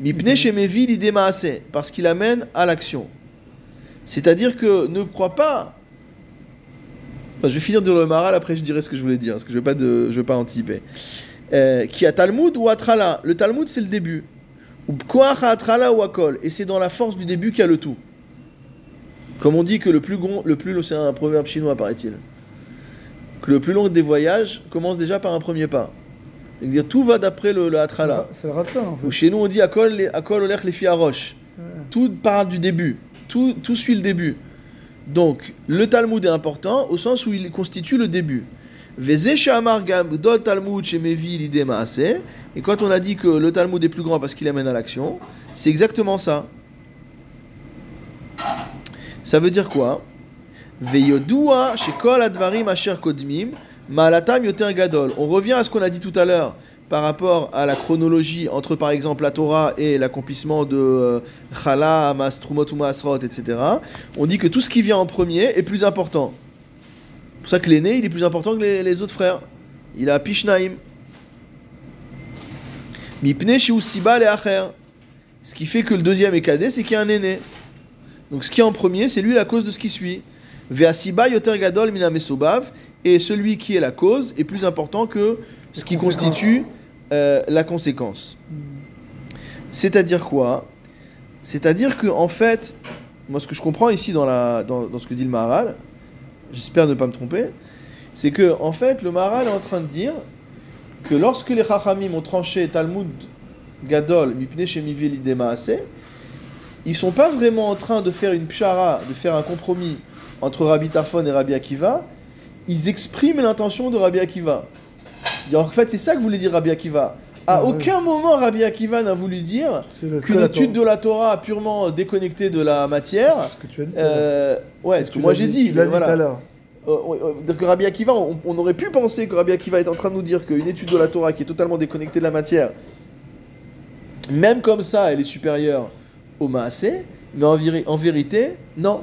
[SPEAKER 1] Mipne shemevi l'idée maaseh, parce qu'il amène à l'action. C'est-à-dire que ne crois pas. Enfin, je vais finir de le Maharal, après je dirai ce que je voulais dire, parce que je ne vais, pas de- je vais pas anticiper. Euh, qui a Talmud ou Atrala Le Talmud, c'est le début. Et c'est dans la force du début qu'il y a le tout. Comme on dit que le plus long, le plus long, c'est un proverbe chinois, paraît-il. Que le plus long des voyages commence déjà par un premier pas. C'est-à-dire tout va d'après le, le Atrala.
[SPEAKER 2] C'est le Ratzon en
[SPEAKER 1] Ou chez nous, on dit Akol, les- Akol les Fiarosh.
[SPEAKER 2] Ouais.
[SPEAKER 1] Tout part du début. Tout, tout suit le début. Donc, le Talmud est important au sens où il constitue le début. Et quand on a dit que le Talmud est plus grand parce qu'il amène à l'action, c'est exactement ça. Ça veut dire quoi? On revient à ce qu'on a dit tout à l'heure par rapport à la chronologie entre par exemple la Torah et l'accomplissement de euh, Chala, Amas, Trumot ou etc. On dit que tout ce qui vient en premier est plus important. C'est pour ça que l'aîné il est plus important que les, les autres frères. Il a Pishnaim. Mipne le Acher. Ce qui fait que le deuxième est cadet, c'est qu'il y a un aîné. Donc ce qui est en premier, c'est lui la cause de ce qui suit. Veasiba Yoter Gadol Mina Mesobav. Et celui qui est la cause est plus important que ce qui constitue euh, la conséquence. C'est-à-dire quoi? C'est-à-dire que en fait, moi ce que je comprends ici dans, la, dans, dans ce que dit le Maharal, j'espère ne pas me tromper, c'est que en fait le Maharal est en train de dire que lorsque les Chachamim ont tranché Talmud Gadol Mipne Shemivi l'idée Maaseh, ils sont pas vraiment en train de faire une pshara, de faire un compromis entre Rabbi Tarfon et Rabbi Akiva, ils expriment l'intention de Rabbi Akiva. En fait, c'est ça que voulait dire Rabbi Akiva. À aucun moment Rabbi Akiva n'a voulu dire qu'une étude de la Torah purement déconnectée de la matière.
[SPEAKER 2] C'est ce que tu as dit. tout à l'heure.
[SPEAKER 1] Euh, ouais, ce que moi j'ai dit.
[SPEAKER 2] Tu l'as
[SPEAKER 1] mais
[SPEAKER 2] dit tout à l'heure.
[SPEAKER 1] Euh, euh, que Rabbi Akiva, on, on aurait pu penser que Rabbi Akiva est en train de nous dire qu'une étude de la Torah qui est totalement déconnectée de la matière, même comme ça, elle est supérieure au Maasé, mais en vérité, non.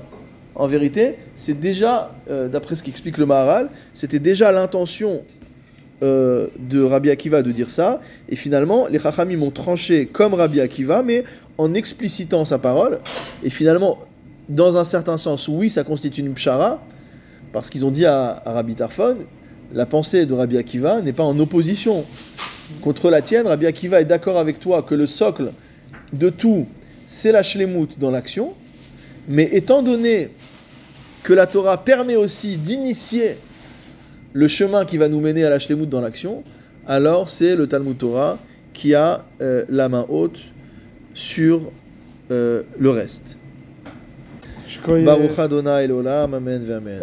[SPEAKER 1] En vérité, c'est déjà, euh, d'après ce qu'explique le Maharal, c'était déjà l'intention euh, de Rabbi Akiva de dire ça, et finalement, les Chachamim ont tranché comme Rabbi Akiva, mais en explicitant sa parole, et finalement, dans un certain sens, oui, ça constitue une pshara, parce qu'ils ont dit à, Rabbi Tarfon, la pensée de Rabbi Akiva n'est pas en opposition contre la tienne. Rabbi Akiva est d'accord avec toi que le socle de tout, c'est la shlemut dans l'action. Mais étant donné que la Torah permet aussi d'initier le chemin qui va nous mener à la shlemut dans l'action, alors c'est le Talmud Torah qui a euh, la main haute sur euh, le reste. Baruch Adonai Amen.